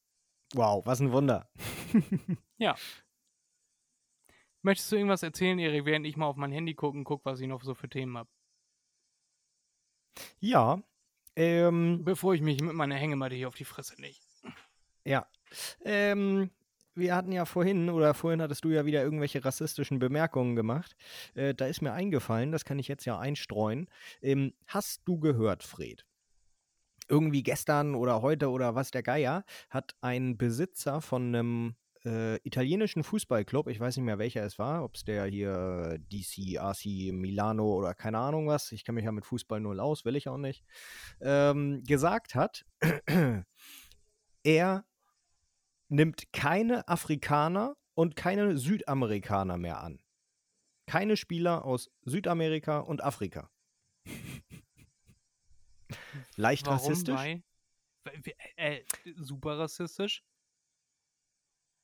Wow, was ein Wunder. Möchtest du irgendwas erzählen, Erik, während ich mal auf mein Handy gucken, guck, was ich noch so für Themen habe? Ja, ähm, Bevor ich mich mit meiner Hängematte hier auf die Fresse lege. ja. Ähm, wir hatten ja vorhin, oder vorhin hattest du ja wieder irgendwelche rassistischen Bemerkungen gemacht. Äh, da ist mir eingefallen, das kann ich jetzt ja einstreuen. Ähm, hast du gehört, Fred? Irgendwie gestern oder heute oder was der Geier hat ein Besitzer von einem äh, italienischen Fußballclub, ich weiß nicht mehr welcher es war, ob es der hier DC, AC, Milano oder keine Ahnung was, ich kenne mich ja mit Fußball null aus, will ich auch nicht, ähm, gesagt hat, er nimmt keine Afrikaner und keine Südamerikaner mehr an. Keine Spieler aus Südamerika und Afrika. Leicht Warum? rassistisch? Weil, weil- äh, super rassistisch.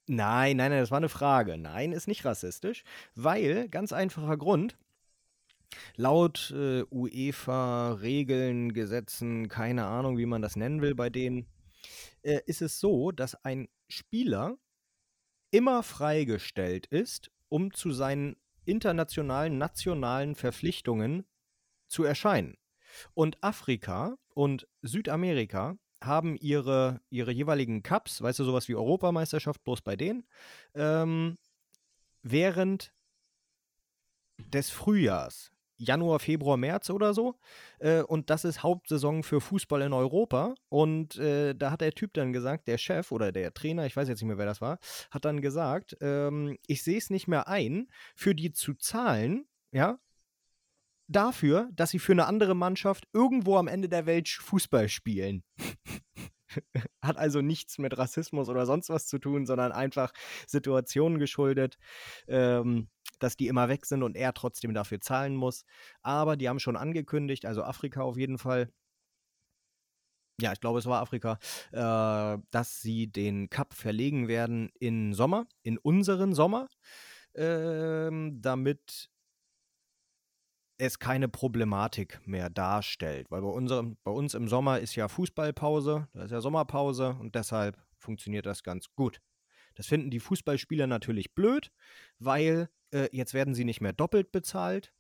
Nein, nein, nein, das war eine Frage. Nein, ist nicht rassistisch, weil, ganz einfacher Grund, laut äh, UEFA-Regeln, Gesetzen, keine Ahnung, wie man das nennen will bei denen, äh, ist es so, dass ein Spieler immer freigestellt ist, um zu seinen internationalen, nationalen Verpflichtungen zu erscheinen. Und Afrika und Südamerika haben ihre, ihre jeweiligen Cups, weißt du, sowas wie Europameisterschaft, bloß bei denen, ähm, während des Frühjahrs. Januar, Februar, März oder so. Äh, und das ist Hauptsaison für Fußball in Europa. Und äh, da hat der Typ dann gesagt, der Chef oder der Trainer, ich weiß jetzt nicht mehr, wer das war, hat dann gesagt, ähm, ich sehe es nicht mehr ein, für die zu zahlen, ja, dafür, dass sie für eine andere Mannschaft irgendwo am Ende der Welt Fußball spielen. Hat also nichts mit Rassismus oder sonst was zu tun, sondern einfach Situationen geschuldet, ähm, dass die immer weg sind und er trotzdem dafür zahlen muss. Aber die haben schon angekündigt, also Afrika auf jeden Fall, ja, ich glaube, es war Afrika, äh, dass sie den Cup verlegen werden in Sommer, in unseren Sommer, ähm, damit es keine Problematik mehr darstellt. Weil bei, unserem, bei uns im Sommer ist ja Fußballpause, da ist ja Sommerpause und deshalb funktioniert das ganz gut. Das finden die Fußballspieler natürlich blöd, weil äh, jetzt werden sie nicht mehr doppelt bezahlt,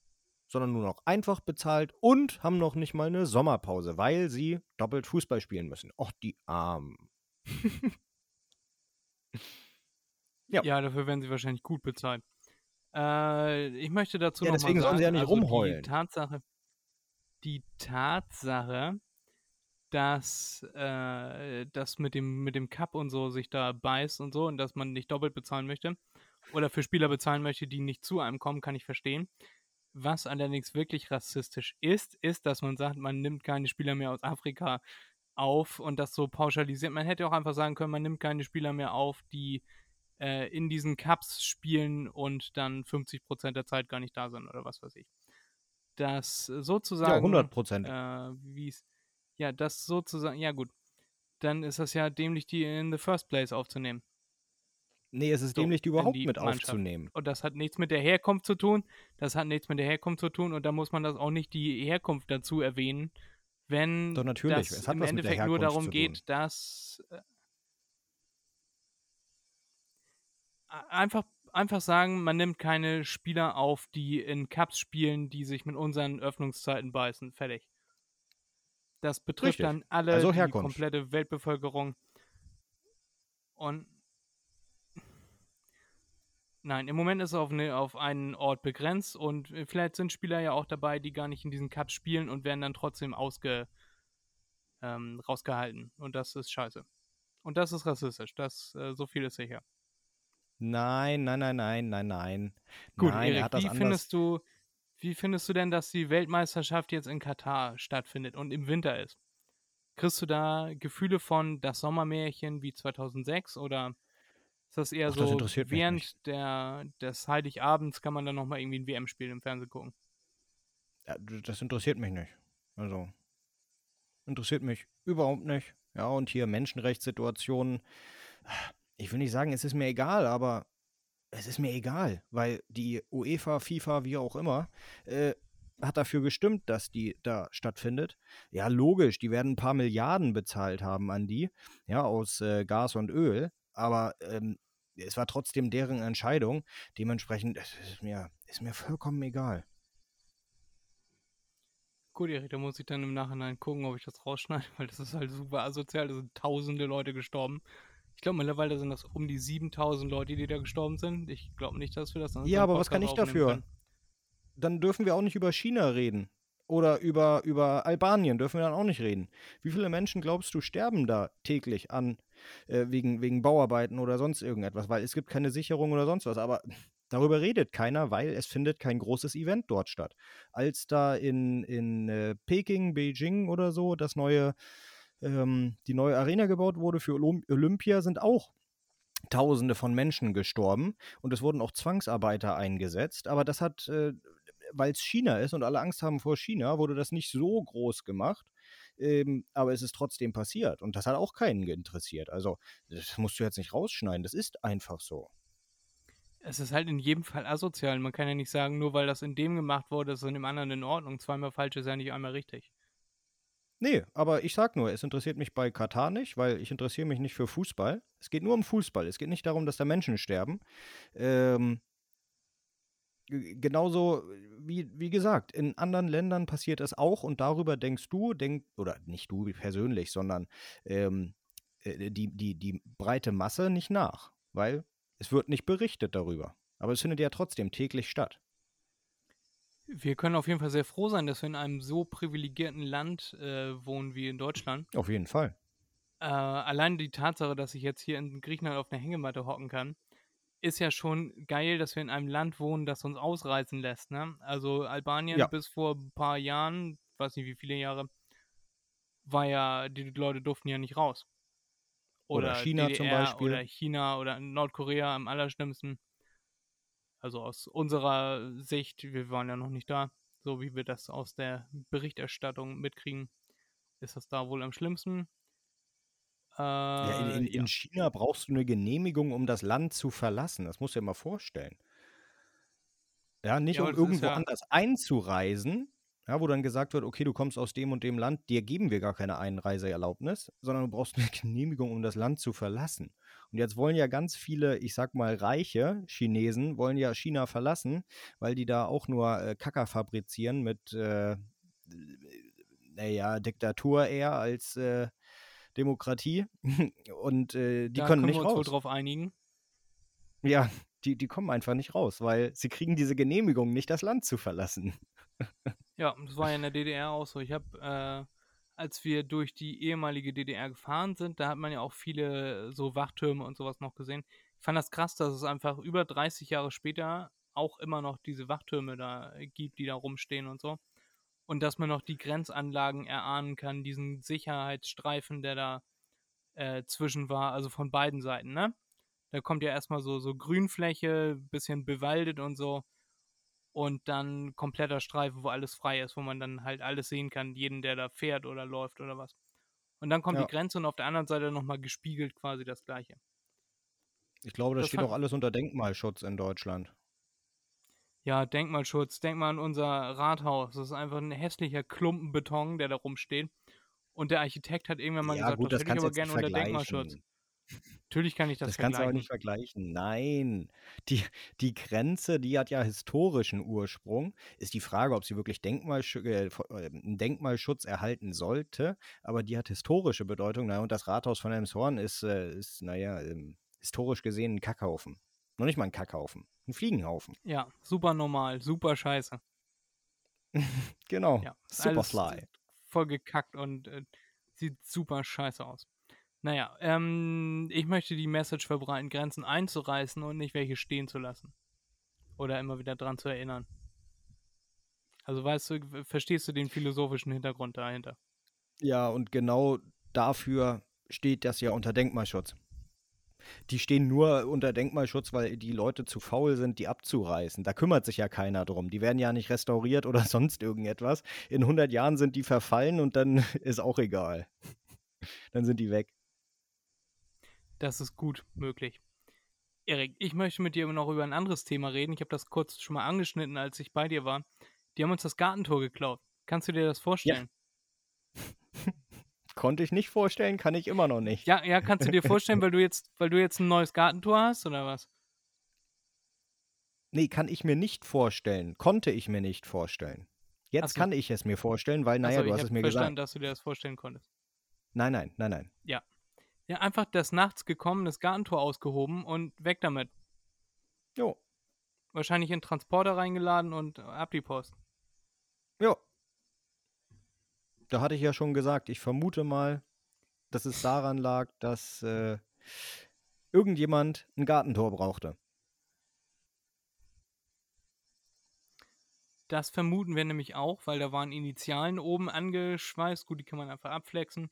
sondern nur noch einfach bezahlt und haben noch nicht mal eine Sommerpause, weil sie doppelt Fußball spielen müssen. Och, die Armen. Ja. Ja. dafür werden sie wahrscheinlich gut bezahlt. Äh, ich möchte dazu Ja, noch deswegen mal sagen, sollen sie ja nicht also rumheulen. Die Tatsache, die Tatsache, dass äh, das mit dem, mit dem Cup und so sich da beißt und so und dass man nicht doppelt bezahlen möchte oder für Spieler bezahlen möchte, die nicht zu einem kommen, kann ich verstehen. Was allerdings wirklich rassistisch ist, ist, dass man sagt, man nimmt keine Spieler mehr aus Afrika auf und das so pauschalisiert. Man hätte auch einfach sagen können, man nimmt keine Spieler mehr auf, die äh, in diesen Cups spielen und dann 50% der Zeit gar nicht da sind oder was weiß ich. Das sozusagen. Ja, 100 Prozent. Äh. Ja, das sozusagen. Ja, gut. Dann ist das ja dämlich, die in the first place aufzunehmen. nee, es ist so, dämlich, die überhaupt die mit Mannschaft. aufzunehmen. Und das hat nichts mit der Herkunft zu tun. Das hat nichts mit der Herkunft zu tun und da muss man das auch nicht die Herkunft dazu erwähnen, wenn Doch, natürlich, das es hat im was mit der Endeffekt nur darum geht, dass äh, einfach, einfach sagen, man nimmt keine Spieler auf, die in Cups spielen, die sich mit unseren Öffnungszeiten beißen. Fertig. Das betrifft Richtig. dann alle Also die komplette Weltbevölkerung. Und nein, im Moment ist es auf, eine, auf einen Ort begrenzt und äh, vielleicht sind Spieler ja auch dabei, die gar nicht in diesen Cups spielen und werden dann trotzdem ausge, ähm, rausgehalten. Und das ist scheiße. Und das ist rassistisch. Das, äh, so viel ist sicher. Nein, nein, nein, nein, nein, nein. Gut, nein, er Erik, wie findest du, wie findest du denn, dass die Weltmeisterschaft jetzt in Katar stattfindet und im Winter ist? Kriegst du da Gefühle von das Sommermärchen wie 2006 oder ist das eher Ach, so, während der, des Heiligabends kann man dann nochmal irgendwie ein WM-Spiel im Fernsehen gucken? Ja, das interessiert mich nicht. Also, interessiert mich überhaupt nicht. Ja, und hier Menschenrechtssituationen. Ich will nicht sagen, es ist mir egal, aber es ist mir egal, weil die UEFA, FIFA, wie auch immer, äh, hat dafür gestimmt, dass die da stattfindet. Ja, logisch, die werden ein paar Milliarden bezahlt haben an die, ja, aus äh, Gas und Öl, aber ähm, es war trotzdem deren Entscheidung. Dementsprechend ist mir, ist mir vollkommen egal. Gut, Erik, da muss ich dann im Nachhinein gucken, ob ich das rausschneide, weil das ist halt super asozial. Da sind tausende Leute gestorben. Ich glaube, mittlerweile sind das um die 7000 Leute, die da gestorben sind. Ich glaube nicht, dass wir das Ja, aber was kann ich dafür? können. Dann dürfen wir auch nicht über China reden. Oder über, über Albanien dürfen wir dann auch nicht reden. Wie viele Menschen, glaubst du, sterben da täglich an äh, wegen, wegen Bauarbeiten oder sonst irgendetwas? Weil es gibt keine Sicherung oder sonst was. Aber darüber redet keiner, weil es findet kein großes Event dort statt. Als da in, in äh, Peking, Beijing oder so das neue, ähm, die neue Arena gebaut wurde für Olymp Olympia, sind auch Tausende von Menschen gestorben und es wurden auch Zwangsarbeiter eingesetzt. Aber das hat, äh, weil es China ist und alle Angst haben vor China, wurde das nicht so groß gemacht. Ähm, aber es ist trotzdem passiert und das hat auch keinen interessiert. Also, das musst du jetzt nicht rausschneiden, das ist einfach so. Es ist halt in jedem Fall asozial. Man kann ja nicht sagen, nur weil das in dem gemacht wurde, ist es in dem anderen in Ordnung. Zweimal falsch ist ja nicht einmal richtig. Nee, aber ich sag nur, es interessiert mich bei Katar nicht, weil ich interessiere mich nicht für Fußball. Es geht nur um Fußball. Es geht nicht darum, dass da Menschen sterben. Ähm, genauso wie, wie gesagt, in anderen Ländern passiert es auch und darüber denkst du, denk, oder nicht du persönlich, sondern ähm, äh, die, die, die breite Masse nicht nach, weil es wird nicht berichtet darüber. Aber es findet ja trotzdem täglich statt. Wir können auf jeden Fall sehr froh sein, dass wir in einem so privilegierten Land äh, wohnen wie in Deutschland. Auf jeden Fall. Äh, allein die Tatsache, dass ich jetzt hier in Griechenland auf einer Hängematte hocken kann, ist ja schon geil, dass wir in einem Land wohnen, das uns ausreisen lässt. Ne? Also Albanien Ja. bis vor ein paar Jahren, weiß nicht wie viele Jahre, war ja, die Leute durften ja nicht raus. Oder China zum DDR Beispiel. Oder China oder Nordkorea am allerschlimmsten. Also aus unserer Sicht, wir waren ja noch nicht da, so wie wir das aus der Berichterstattung mitkriegen, ist das da wohl am schlimmsten. Äh, Ja, in, in, ja. in China brauchst du eine Genehmigung, um das Land zu verlassen. Das musst du dir mal vorstellen. Ja, nicht Ja, um irgendwo anders einzureisen, ja, wo dann gesagt wird, okay, du kommst aus dem und dem Land, dir geben wir gar keine Einreiseerlaubnis, sondern du brauchst eine Genehmigung, um das Land zu verlassen. Und jetzt wollen ja ganz viele, ich sag mal, reiche Chinesen, wollen ja China verlassen, weil die da auch nur äh, Kacker fabrizieren mit, äh, naja, Diktatur eher als äh, Demokratie. Und äh, die da können können nicht wir uns wohl raus. drauf einigen. Ja, die, die kommen einfach nicht raus, weil sie kriegen diese Genehmigung nicht, das Land zu verlassen. Ja, das war ja in der DDR auch so. Ich habe, äh, als wir durch die ehemalige DDR gefahren sind, da hat man ja auch viele so Wachtürme und sowas noch gesehen. Ich fand das krass, dass es einfach über 30 Jahre später auch immer noch diese Wachtürme da gibt, die da rumstehen und so. Und dass man noch die Grenzanlagen erahnen kann, diesen Sicherheitsstreifen, der da äh, zwischen war, also von beiden Seiten, ne? Da kommt ja erstmal so, so Grünfläche, bisschen bewaldet und so. Und dann kompletter Streifen, wo alles frei ist, wo man dann halt alles sehen kann, jeden, der da fährt oder läuft oder was. Und dann kommt Ja. die Grenze und auf der anderen Seite nochmal gespiegelt quasi das gleiche. Ich glaube, das, Das steht auch alles unter Denkmalschutz in Deutschland. Ja, Denkmalschutz, denk mal an unser Rathaus. Das ist einfach ein hässlicher Klumpen Beton, der da rumsteht. Und der Architekt hat irgendwann mal ja, gesagt, gut, das das hätte ich aber gerne unter. Denkmalschutz. Natürlich kann ich das, Das, kannst du aber vergleichen. nicht vergleichen. Nein. Die, die Grenze, die hat ja historischen Ursprung. Ist die Frage, ob sie wirklich Denkmalsch äh, äh, einen Denkmalschutz erhalten sollte. Aber die hat historische Bedeutung. Na, und das Rathaus von Elmshorn ist, äh, ist naja, ähm, historisch gesehen ein Kackhaufen. Noch nicht mal ein Kackhaufen. Ein Fliegenhaufen. Ja, super normal, super scheiße. Genau. Ja, ist alles Superfly. voll gekackt und äh, sieht super scheiße aus. Naja, ähm, ich möchte die Message verbreiten, Grenzen einzureißen und nicht welche stehen zu lassen. Oder immer wieder dran zu erinnern. Also weißt du, verstehst du den philosophischen Hintergrund dahinter? Ja, und genau dafür steht das ja unter Denkmalschutz. Die stehen nur unter Denkmalschutz, weil die Leute zu faul sind, die abzureißen. Da kümmert sich ja keiner drum. Die werden ja nicht restauriert oder sonst irgendetwas. In 100 Jahren sind die verfallen und dann ist auch egal. dann sind die weg. Das ist gut möglich. Erik, ich möchte mit dir noch über ein anderes Thema reden. Ich habe das kurz schon mal angeschnitten, als ich bei dir war. Die haben uns das Gartentor geklaut. Kannst du dir das vorstellen? Ja. Konnte ich nicht vorstellen, kann ich immer noch nicht. Ja, ja, kannst du dir vorstellen, weil du jetzt, weil du jetzt ein neues Gartentor hast oder was? Nee, kann ich mir nicht vorstellen. Konnte ich mir nicht vorstellen. Jetzt so. kann ich es mir vorstellen, weil, naja, so, du hast es mir verstanden, gesagt. dass du dir das vorstellen konntest. Nein, nein, nein, nein. Ja. Ja, einfach das nachts gekommen, das Gartentor ausgehoben und weg damit. Jo. Wahrscheinlich in Transporter reingeladen und ab die Post. Jo. Da hatte ich ja schon gesagt, ich vermute mal, dass es daran lag, dass äh, irgendjemand ein Gartentor brauchte. Das vermuten wir nämlich auch, weil da waren Initialen oben angeschweißt. Gut, die kann man einfach abflexen.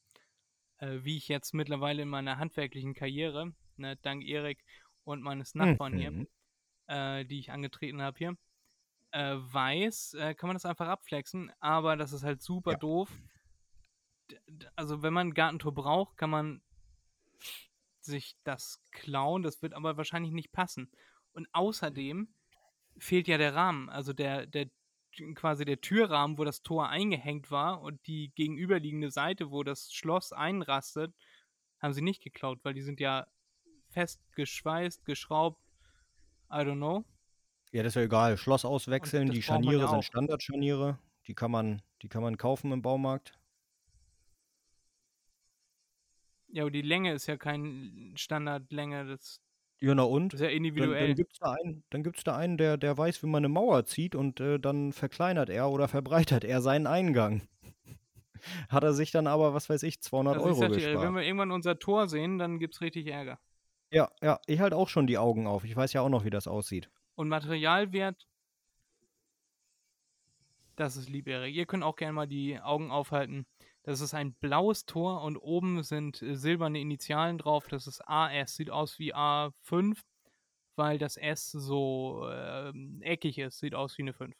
Äh, wie ich jetzt mittlerweile in meiner handwerklichen Karriere, ne, dank Erik und meines Nachbarn mhm. hier, äh, die ich angetreten habe hier, äh, weiß, äh, kann man das einfach abflexen. Aber das ist halt super ja. doof. Also, wenn man ein Gartentor braucht, kann man sich das klauen. Das wird aber wahrscheinlich nicht passen. Und außerdem fehlt ja der Rahmen. Also der, der quasi der Türrahmen, wo das Tor eingehängt war und die gegenüberliegende Seite, wo das Schloss einrastet, haben sie nicht geklaut, weil die sind ja fest geschweißt, geschraubt. I don't know. Ja, das ist ja egal. Schloss auswechseln, die Scharniere ja sind Standardscharniere. Die kann man, die kann man kaufen im Baumarkt. Ja, aber die Länge ist ja kein Standardlänge. Das ja, na und? Ja individuell. Dann, dann gibt es da einen, dann gibt's da einen der, der weiß, wie man eine Mauer zieht und äh, dann verkleinert er oder verbreitert er seinen Eingang. Hat er sich dann aber, was weiß ich, 200 also Euro ich gespart. Dir, wenn wir irgendwann unser Tor sehen, dann gibt es richtig Ärger. Ja, ja, ich halte auch schon die Augen auf. Ich weiß ja auch noch, wie das aussieht. Und Materialwert, das ist lieb, Erik. Ihr könnt auch gerne mal die Augen aufhalten. Das ist ein blaues Tor und oben sind äh, silberne Initialen drauf. Das ist AS. Sieht aus wie A5, weil das S so äh, eckig ist. Sieht aus wie eine 5.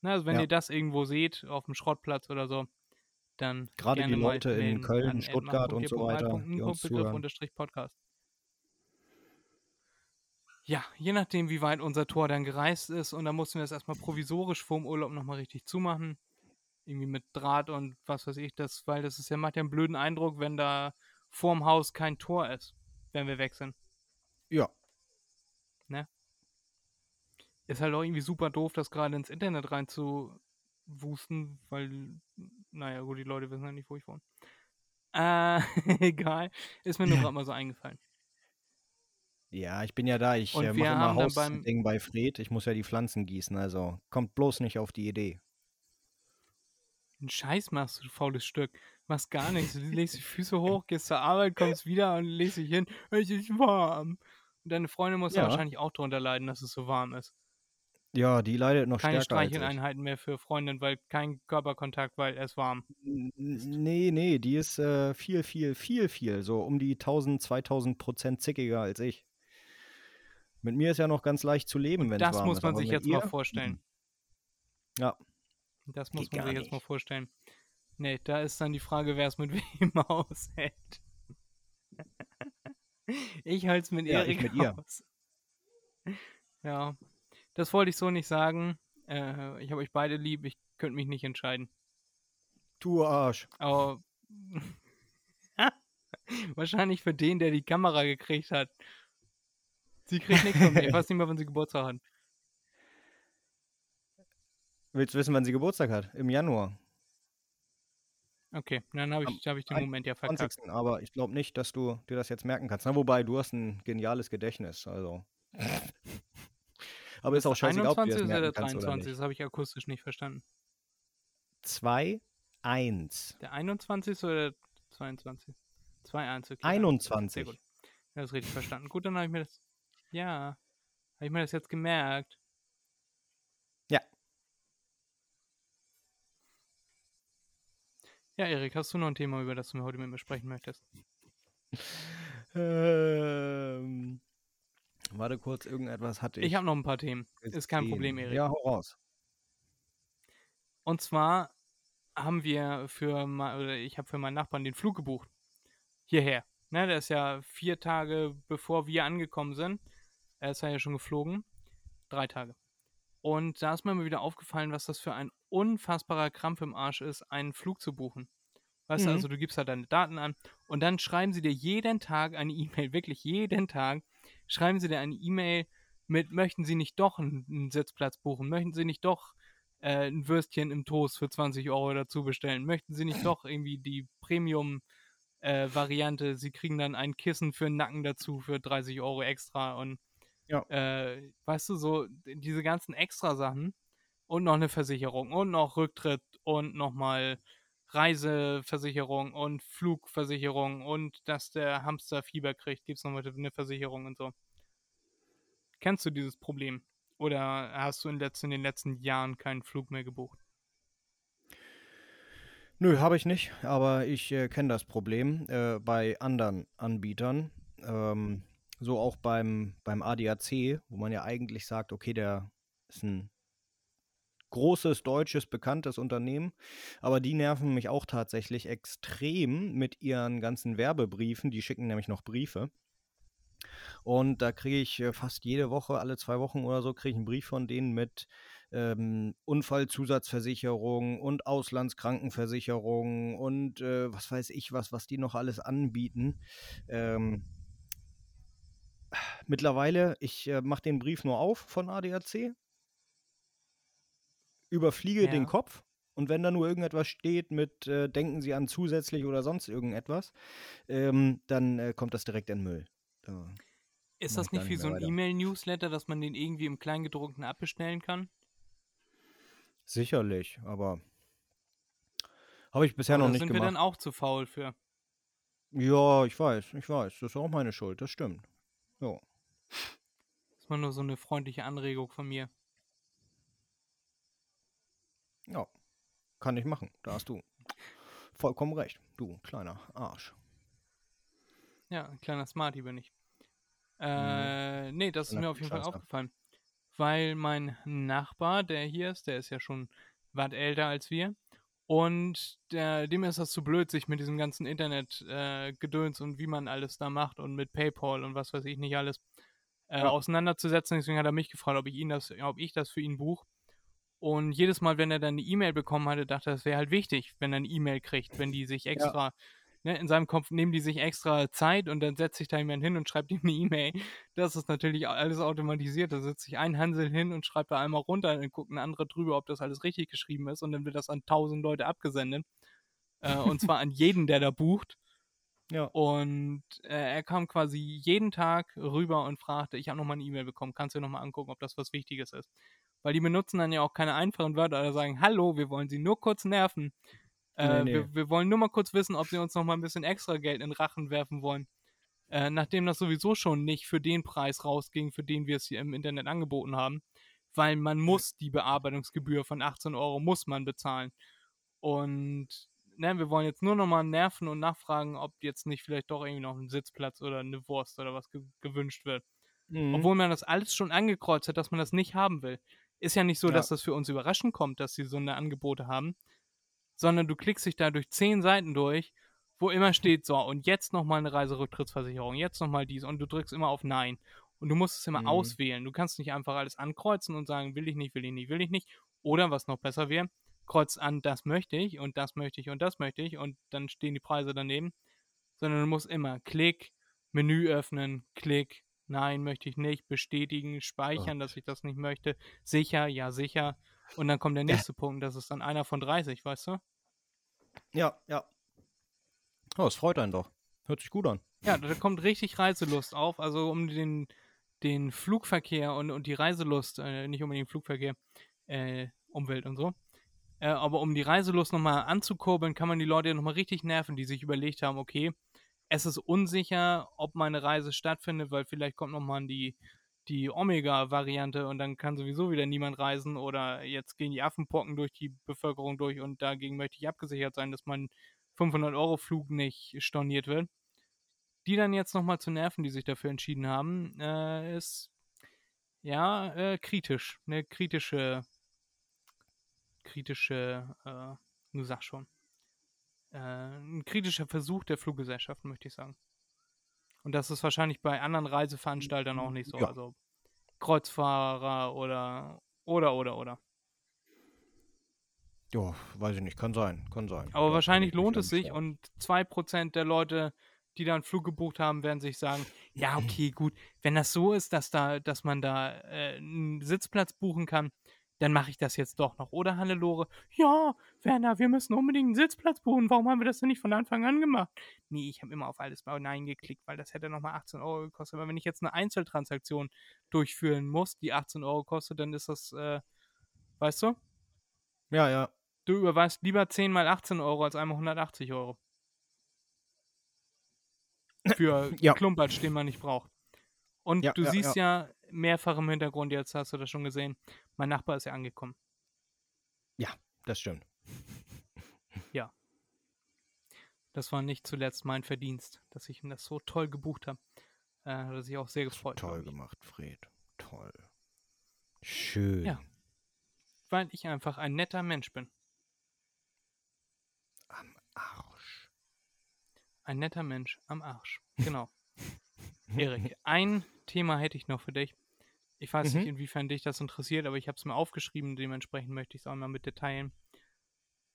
Na, also wenn ja. ihr das irgendwo seht, auf dem Schrottplatz oder so, dann gerade die Leute in Köln, Stuttgart und so weiter, die uns Podcast. Ja, je nachdem, wie weit unser Tor dann gereist ist und dann mussten wir es erstmal provisorisch vorm Urlaub nochmal richtig zumachen irgendwie mit Draht und was weiß ich, das, weil das ist ja, macht ja einen blöden Eindruck, wenn da vorm Haus kein Tor ist, wenn wir weg sind. Ja. Ne? Ist halt auch irgendwie super doof, das gerade ins Internet reinzuwusten, weil, naja, gut, die Leute wissen ja nicht, wo ich wohne. Äh, egal. Ist mir nur gerade mal so eingefallen. Ja, ich bin ja da. Ich äh, mache immer Hausding bei Fred. Ich muss ja die Pflanzen gießen, also kommt bloß nicht auf die Idee. Einen Scheiß machst du, faules Stück. Machst gar nichts. Du legst die Füße hoch, gehst zur Arbeit, kommst wieder und legst dich hin. Es ist warm. Und deine Freundin muss ja. wahrscheinlich auch darunter leiden, dass es so warm ist. Ja, die leidet noch Keine stärker Keine Streicheleinheiten mehr für Freundin, weil kein Körperkontakt, weil es warm. Nee, nee, die ist äh, viel, viel, viel, viel, so um die 1000, 2000 Prozent zickiger als ich. Mit mir ist ja noch ganz leicht zu leben, wenn es warm ist. Das muss man sich jetzt ihr? mal vorstellen. Ja, das muss Geht man sich jetzt mal vorstellen. Nee, da ist dann die Frage, wer es mit wem aushält. ich halte es mit ja, Erik mit ihr. aus. Ja, das wollte ich so nicht sagen. Äh, ich habe euch beide lieb, ich könnte mich nicht entscheiden. Du Arsch. Aber wahrscheinlich für den, der die Kamera gekriegt hat. Sie kriegt nichts von mir. Ich weiß nicht mehr, wann sie Geburtstag hat. Willst du wissen, wann sie Geburtstag hat? Im Januar. Okay, dann habe ich, hab ich den Moment ja verkackt. 20. Aber ich glaube nicht, dass du dir das jetzt merken kannst. Na, wobei, du hast ein geniales Gedächtnis, also. aber ist auch scheißegal, ob du das oder 23? Das habe ich akustisch nicht verstanden. 2, 1. Der 21. oder der 22? Zwei Einzelkinder. 21. Sehr gut. Ja, das ist richtig verstanden. Gut, dann habe ich mir das. Ja. Habe ich mir das jetzt gemerkt. Ja. Ja, Erik, hast du noch ein Thema, über das du mir heute mit mir sprechen möchtest? Ähm, warte kurz, irgendetwas hatte ich. Ich habe noch ein paar Themen. Ist kein Problem, Erik. Ja, hau raus. Und zwar haben wir für oder ich habe für meinen Nachbarn den Flug gebucht. Hierher. Ne, der ist ja vier Tage bevor wir angekommen sind. Er ist ja schon geflogen. Drei Tage. Und da ist mir mal wieder aufgefallen, was das für ein unfassbarer Krampf im Arsch ist, einen Flug zu buchen. Weißt du, Mhm. also du gibst halt deine Daten an und dann schreiben sie dir jeden Tag eine E-Mail, wirklich jeden Tag, schreiben sie dir eine E-Mail mit, möchten sie nicht doch einen, Sitzplatz buchen, möchten sie nicht doch äh, ein Würstchen im Toast für 20 Euro dazu bestellen, möchten sie nicht doch irgendwie die Premium-Variante, sie kriegen dann ein Kissen für den Nacken dazu für 30 Euro extra und Ja. äh, weißt du, so diese ganzen extra Sachen und noch eine Versicherung und noch Rücktritt und nochmal Reiseversicherung und Flugversicherung und dass der Hamster Fieber kriegt, gibt es nochmal eine Versicherung und so. Kennst du dieses Problem? Oder hast du in, den letzten Jahren keinen Flug mehr gebucht? Nö, habe ich nicht, aber ich äh, kenne das Problem äh, bei anderen Anbietern. Ähm, so auch beim, beim ADAC, wo man ja eigentlich sagt, okay, der ist ein großes, deutsches, bekanntes Unternehmen, aber die nerven mich auch tatsächlich extrem mit ihren ganzen Werbebriefen. Die schicken nämlich noch Briefe. Und da kriege ich äh, fast jede Woche, alle zwei Wochen oder so, kriege ich einen Brief von denen mit ähm, Unfallzusatzversicherung und Auslandskrankenversicherung und äh, was weiß ich was, was die noch alles anbieten. Ähm, mittlerweile, ich äh, mache den Brief nur auf von ADAC, überfliege den Ja. Kopf und wenn da nur irgendetwas steht mit äh, denken Sie an zusätzlich oder sonst irgendetwas, ähm, dann äh, kommt das direkt in den Müll. Da- Ist das nicht wie so ein. E-Mail-Newsletter, dass man den irgendwie im Kleingedruckten abbestellen kann? Sicherlich, aber habe ich bisher Aber noch da nicht sind wir gemacht. dann auch zu faul für. Ja, ich weiß, ich weiß. Das ist auch meine Schuld, das stimmt. Ja. Das ist mal nur so eine freundliche Anregung von mir. Ja. Kann ich machen. Da hast du vollkommen recht. Du kleiner Arsch. Ja, ein kleiner Smarty bin ich. Äh, nee, das ist mir auf jeden Fall aufgefallen. Weil mein Nachbar, der hier ist, der ist ja schon weit älter als wir. Und der, dem ist das zu blöd, sich mit diesem ganzen Internet-Gedöns äh, und wie man alles da macht und mit PayPal und was weiß ich nicht alles äh, Ja. auseinanderzusetzen. Deswegen hat er mich gefragt, ob ich ihn das, ob ich das für ihn buche. Und jedes Mal, wenn er dann eine E-Mail bekommen hatte, dachte er, das wäre halt wichtig, wenn er eine E-Mail kriegt, wenn die sich extra, ne, in seinem Kopf nehmen die sich extra Zeit und dann setzt sich da jemand hin und schreibt ihm eine E-Mail. Das ist natürlich alles automatisiert. Da setzt sich ein Hansel hin und schreibt da einmal runter, dann guckt ein anderer drüber, ob das alles richtig geschrieben ist und dann wird das an tausend Leute abgesendet. Äh, und zwar an jeden, der da bucht. Ja. Und äh, er kam quasi jeden Tag rüber und fragte, ich habe nochmal eine E-Mail bekommen, kannst du dir nochmal angucken, ob das was Wichtiges ist? Weil die benutzen dann ja auch keine einfachen Wörter oder sagen, hallo, wir wollen sie nur kurz nerven. Äh, Nee, nee. Wir, wir wollen nur mal kurz wissen, ob sie uns nochmal ein bisschen extra Geld in den Rachen werfen wollen. Äh, nachdem das sowieso schon nicht für den Preis rausging, für den wir es hier im Internet angeboten haben. Weil man muss die Bearbeitungsgebühr von 18 Euro muss man bezahlen. Und ne, wir wollen jetzt nur nochmal nerven und nachfragen, ob jetzt nicht vielleicht doch irgendwie noch ein Sitzplatz oder eine Wurst oder was ge gewünscht wird. Mhm. Obwohl man das alles schon angekreuzt hat, dass man das nicht haben will. Ist ja nicht so, Ja. dass das für uns überraschend kommt, dass sie so eine Angebote haben, sondern du klickst dich da durch zehn Seiten durch, wo immer steht, so, und jetzt nochmal eine Reiserücktrittsversicherung, jetzt nochmal dies, und du drückst immer auf Nein. Und du musst es immer Mhm. auswählen. Du kannst nicht einfach alles ankreuzen und sagen, will ich nicht, will ich nicht, will ich nicht. Oder was noch besser wäre, kreuzt an, das möchte ich und das möchte ich und das möchte ich und dann stehen die Preise daneben. Sondern du musst immer Klick, Menü öffnen, Klick, nein, möchte ich nicht, bestätigen, speichern, dass ich das nicht möchte, sicher, ja, sicher. Und dann kommt der Ja. nächste Punkt, das ist dann einer von 30, weißt du? Ja, ja. Oh, es freut einen doch. Hört sich gut an. Ja, da kommt richtig Reiselust auf. Also um den, den Flugverkehr und, und die Reiselust, äh, nicht unbedingt Flugverkehr, äh, Umwelt und so. Äh, aber um die Reiselust nochmal anzukurbeln, kann man die Leute nochmal richtig nerven, die sich überlegt haben, okay, es ist unsicher, ob meine Reise stattfindet, weil vielleicht kommt nochmal die, die Omega-Variante und dann kann sowieso wieder niemand reisen oder jetzt gehen die Affenpocken durch die Bevölkerung durch und dagegen möchte ich abgesichert sein, dass mein 500-Euro-Flug nicht storniert wird. Die dann jetzt nochmal zu nerven, die sich dafür entschieden haben, äh, ist ja äh, kritisch. Eine kritische, kritische, äh, du sagst schon, äh, ein kritischer Versuch der Fluggesellschaft, möchte ich sagen. Und das ist wahrscheinlich bei anderen Reiseveranstaltern auch nicht so. Ja. Also Kreuzfahrer oder, oder, oder, oder. Ja, weiß ich nicht, kann sein, kann sein. Aber Da wahrscheinlich lohnt es sich und 2% der Leute, die da einen Flug gebucht haben, werden sich sagen, ja, okay, gut, wenn das so ist, dass da, dass man da äh, einen Sitzplatz buchen kann, dann mache ich das jetzt doch noch. Oder Hannelore, ja, Werner, wir müssen unbedingt einen Sitzplatz buchen. Warum haben wir das denn nicht von Anfang an gemacht? Nee, ich habe immer auf alles bei Nein geklickt, weil das hätte nochmal 18 Euro gekostet. Aber wenn ich jetzt eine Einzeltransaktion durchführen muss, die 18 Euro kostet, dann ist das, äh, weißt du, Ja, ja. du überweist lieber 10 mal 18 Euro als einmal 180 Euro. Für Ja. Klumpatsch, den man nicht braucht. Und Ja, du ja, siehst ja. mehrfach im Hintergrund, jetzt hast du das schon gesehen, mein Nachbar ist ja angekommen. Das stimmt. Das war nicht zuletzt mein Verdienst, dass ich ihm das so toll gebucht habe. Äh, hat er sich auch sehr gefreut. Toll gemacht, Fred. Toll. Schön. Ja. Weil ich einfach ein netter Mensch bin. Am Arsch. Ein netter Mensch am Arsch. Genau. Erik, ein Thema hätte ich noch für dich. Ich weiß nicht, Mhm. inwiefern dich das interessiert, aber ich habe es mir aufgeschrieben, dementsprechend möchte ich es auch mal mit dir teilen.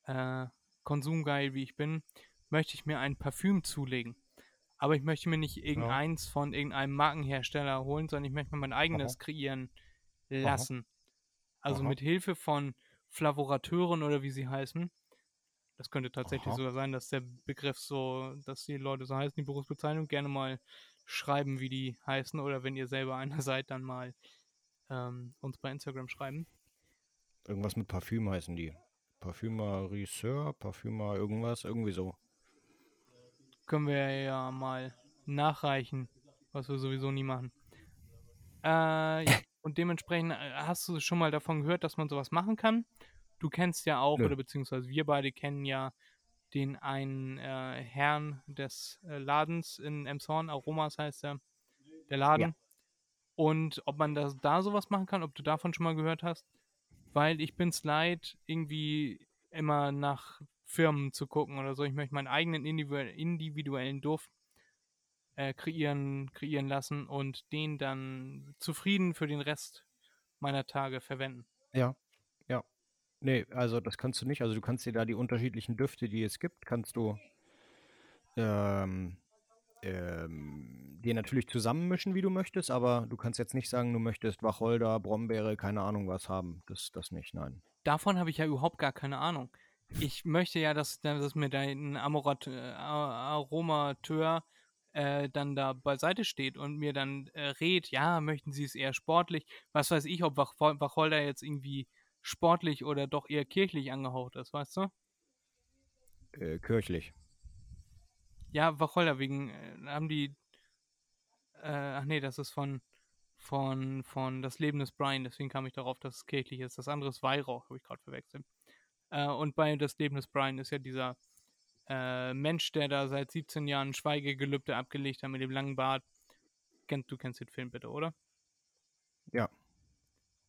Äh, konsumgeil wie ich bin, möchte ich mir ein Parfüm zulegen. Aber ich möchte mir nicht irgendeins von irgendeinem Markenhersteller holen, sondern ich möchte mir mein eigenes Aha. kreieren lassen. Also Aha. mit Hilfe von Flavorateuren oder wie sie heißen. Das könnte tatsächlich Aha. sogar sein, dass der Begriff so, dass die Leute so heißen, die Berufsbezeichnung, gerne mal schreiben, wie die heißen, oder wenn ihr selber einer seid, dann mal ähm, uns bei Instagram schreiben. Irgendwas mit Parfüm heißen die. Parfümerisseur, Parfümer irgendwas, irgendwie so. Können wir ja mal nachreichen, was wir sowieso nie machen. Äh, ja. Und dementsprechend äh, hast du schon mal davon gehört, dass man sowas machen kann. Du kennst ja auch, Nö. oder beziehungsweise wir beide kennen ja den einen äh, Herrn des äh, Ladens in Emshorn, Aromas heißt er, der Laden. Und ob man das, da sowas machen kann, ob du davon schon mal gehört hast. Weil ich bin's leid, irgendwie immer nach Firmen zu gucken oder so. Ich möchte meinen eigenen individu- individuellen Duft äh, kreieren, kreieren lassen und den dann zufrieden für den Rest meiner Tage verwenden. Ja. Ja. Nee, also das kannst du nicht. Also du kannst dir da die unterschiedlichen Düfte, die es gibt, kannst du ähm, ähm, dir natürlich zusammenmischen, wie du möchtest, aber du kannst jetzt nicht sagen, du möchtest Wacholder, Brombeere, keine Ahnung was haben. Das, das nicht, nein. Davon habe ich ja überhaupt gar keine Ahnung. Ich möchte ja, dass, dass mir dein Amorat, äh, Aromateur äh, dann da beiseite steht und mir dann äh, rät, ja, möchten Sie es eher sportlich? Was weiß ich, ob Wach Wacholder jetzt irgendwie sportlich oder doch eher kirchlich angehaucht ist, weißt du? Äh, kirchlich. Ja, Wacholder wegen, äh, haben die, äh, ach nee, das ist von, von, von Das Leben des Brian, deswegen kam ich darauf, dass es kirchlich ist. Das andere ist Weihrauch, habe ich gerade verwechselt. Äh, und bei Das Leben des Brian ist ja dieser äh, Mensch, der da seit 17 Jahren Schweigegelübde abgelegt hat mit dem langen Bart. Du kennst den Film bitte, oder? Ja.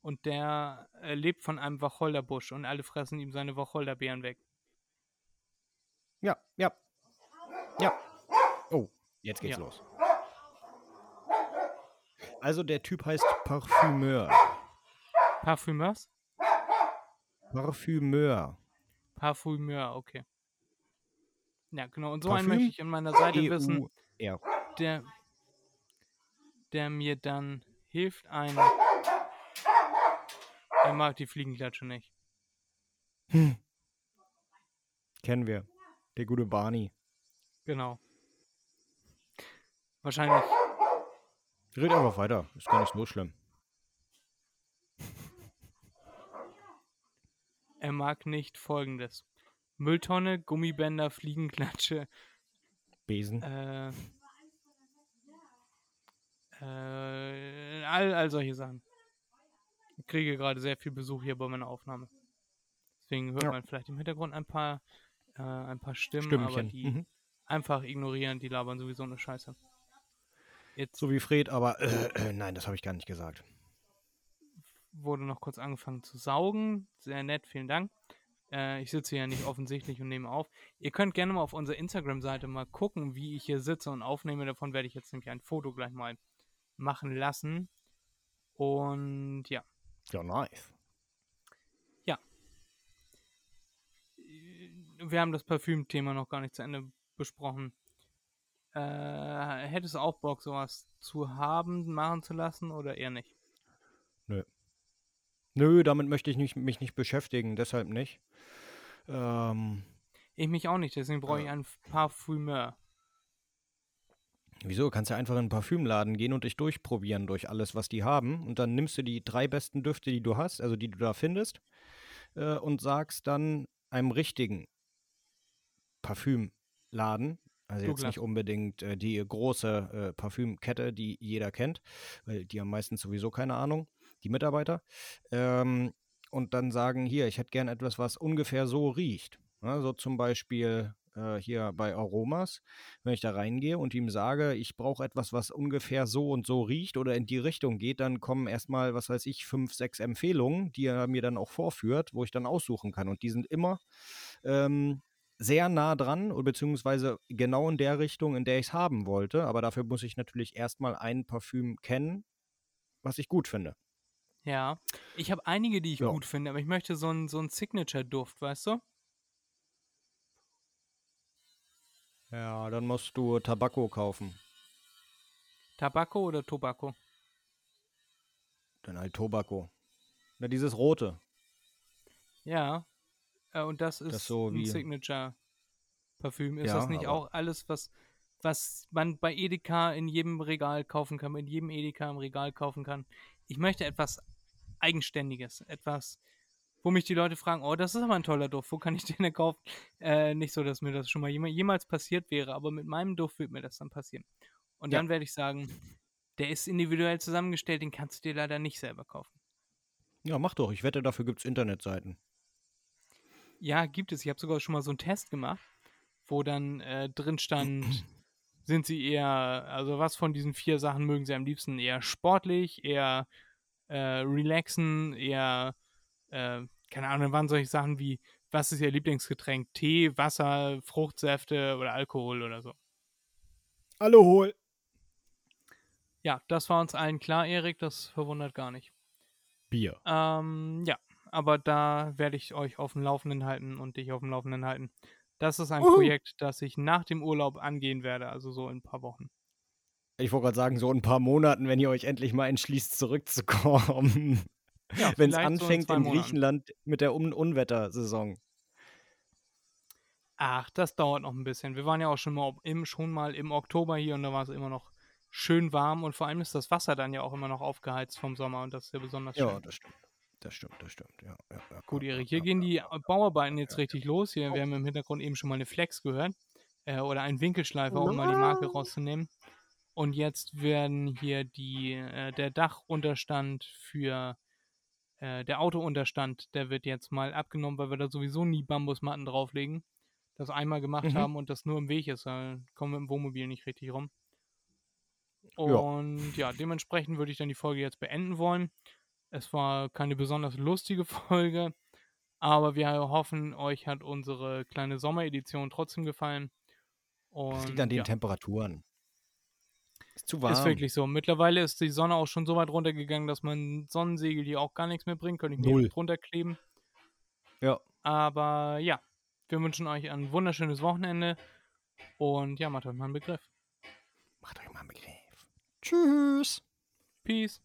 Und der äh, lebt von einem Wacholderbusch und alle fressen ihm seine Wacholderbeeren weg. Ja, ja. Ja. Oh, jetzt geht's Ja. los. Also der Typ heißt Parfümeur. Parfümeurs? Parfümeur. Parfümeur, okay. Ja, genau. Und so einen Parfüm, möchte ich an meiner Seite E wissen, der, der mir dann hilft, ein. Er mag die Fliegenklatsche nicht. Kennen wir. Der gute Barney. Genau. Wahrscheinlich. Red einfach weiter. Ist gar nicht so schlimm. Er mag nicht folgendes: Mülltonne, Gummibänder, Fliegenklatsche Besen. Äh, äh, all, all solche Sachen. Ich kriege gerade sehr viel Besuch hier bei meiner Aufnahme. Deswegen hört Ja. man vielleicht im Hintergrund ein paar, äh, ein paar Stimmen, aber Stimmchen. die Mhm. Einfach ignorieren, die labern sowieso eine Scheiße. Jetzt So wie Fred, aber äh, äh, nein, das habe ich gar nicht gesagt. wurde noch kurz angefangen zu saugen. Sehr nett, vielen Dank. Äh, ich sitze hier nicht offensichtlich und nehme auf. Ihr könnt gerne mal auf unserer Instagram-Seite mal gucken, wie ich hier sitze und aufnehme. Davon werde ich jetzt nämlich ein Foto gleich mal machen lassen. Und ja, Ja, nice. wir haben das Parfüm-Thema noch gar nicht zu Ende besprochen. Äh, hättest du auch Bock, sowas zu haben, machen zu lassen oder eher nicht? Nö, damit möchte ich nicht, mich nicht beschäftigen, deshalb nicht. Ähm, Ich mich auch nicht, deswegen brauche ich Ja. einen Parfümeur. wieso? Du kannst ja einfach in einen Parfümladen gehen und dich durchprobieren durch alles, was die haben. Und dann nimmst du die drei besten Düfte, die du hast, also die du da findest, äh, und sagst dann einem richtigen Parfümladen, also jetzt Douglas. nicht unbedingt äh, die große äh, Parfümkette, die jeder kennt, weil die haben meistens sowieso keine Ahnung, die Mitarbeiter. Ähm, und dann sagen, hier, ich hätte gern etwas, was ungefähr so riecht. Ja, so zum Beispiel äh, hier bei Aromas, wenn ich da reingehe und ihm sage, ich brauche etwas, was ungefähr so und so riecht oder in die Richtung geht, dann kommen erstmal, was weiß ich, fünf, sechs Empfehlungen, die er mir dann auch vorführt, wo ich dann aussuchen kann. Und die sind immer ähm, sehr nah dran, oder beziehungsweise genau in der Richtung, in der ich es haben wollte. Aber dafür muss ich natürlich erstmal ein Parfüm kennen, was ich gut finde. Ja, ich habe einige, die ich Ja. gut finde, aber ich möchte so einen so Signature-Duft, weißt du? Ja, dann musst du Tabakko kaufen. Tabacco oder Tobacco? Dann halt Tobacco. Na, dieses rote. Ja. Äh, und das ist so ein Signature-Parfüm. Ist Ja, das nicht auch alles, was, was man bei Edeka in jedem Regal kaufen kann, in jedem Edeka im Regal kaufen kann? Ich möchte etwas Eigenständiges, etwas, wo mich die Leute fragen, oh, das ist aber ein toller Duft, wo kann ich den denn kaufen? Äh, nicht so, dass mir das schon mal jema- jemals passiert wäre, aber mit meinem Duft wird mir das dann passieren. Und Ja. dann werde ich sagen, der ist individuell zusammengestellt, den kannst du dir leider nicht selber kaufen. Ja, mach doch. Ich wette, dafür gibt es Internetseiten. Ja, gibt es. Ich habe sogar schon mal so einen Test gemacht, wo dann äh, drin stand, sind sie eher, also was von diesen vier Sachen mögen sie am liebsten? Eher sportlich, eher äh, relaxen, eher, äh, keine Ahnung, waren solche Sachen wie, was ist ihr Lieblingsgetränk? Tee, Wasser, Fruchtsäfte oder Alkohol oder so. Alkohol. Ja, das war uns allen klar, Erik, das verwundert gar nicht. Bier. Ähm, ja, aber da werde ich euch auf dem Laufenden halten und dich auf dem Laufenden halten. Das ist ein Uhu. Projekt, das ich nach dem Urlaub angehen werde, also so in ein paar Wochen. Ich wollte gerade sagen, so in ein paar Monaten, wenn ihr euch endlich mal entschließt, zurückzukommen. Ja, wenn es vielleicht so in anfängt in. Griechenland mit der Un Unwettersaison. Ach, das dauert noch ein bisschen. Wir waren ja auch schon mal im, schon mal im Oktober hier und da war es immer noch schön warm und vor allem ist das Wasser dann ja auch immer noch aufgeheizt vom Sommer und das ist ja besonders schön. Ja, das stimmt. Das stimmt, das stimmt. Ja, ja, ja, Gut, ja, Erik, ja, hier gehen die ja, ja. Bauarbeiten jetzt richtig los. Hier, wir haben im Hintergrund eben schon mal eine Flex gehört. Äh, oder einen Winkelschleifer, um mal die Marke rauszunehmen. Und jetzt werden hier die, äh, der Dachunterstand für äh, der Autounterstand, der wird jetzt mal abgenommen, weil wir da sowieso nie Bambusmatten drauflegen. Das einmal gemacht Mhm. haben und das nur im Weg ist. Da kommen wir im Wohnmobil nicht richtig rum. Ja. Und ja, dementsprechend würde ich dann die Folge jetzt beenden wollen. Es war keine besonders lustige Folge, aber wir hoffen, euch hat unsere kleine Sommeredition trotzdem gefallen. Und Das liegt an den ja, Temperaturen. Ist zu warm. ist wirklich so. Mittlerweile ist die Sonne auch schon so weit runtergegangen, dass man Sonnensegel, die auch gar nichts mehr bringen, könnte ich mir Null. drunter kleben. Ja. Aber ja, wir wünschen euch ein wunderschönes Wochenende und ja, macht euch mal einen Begriff. Macht euch mal einen Begriff. Tschüss. Peace.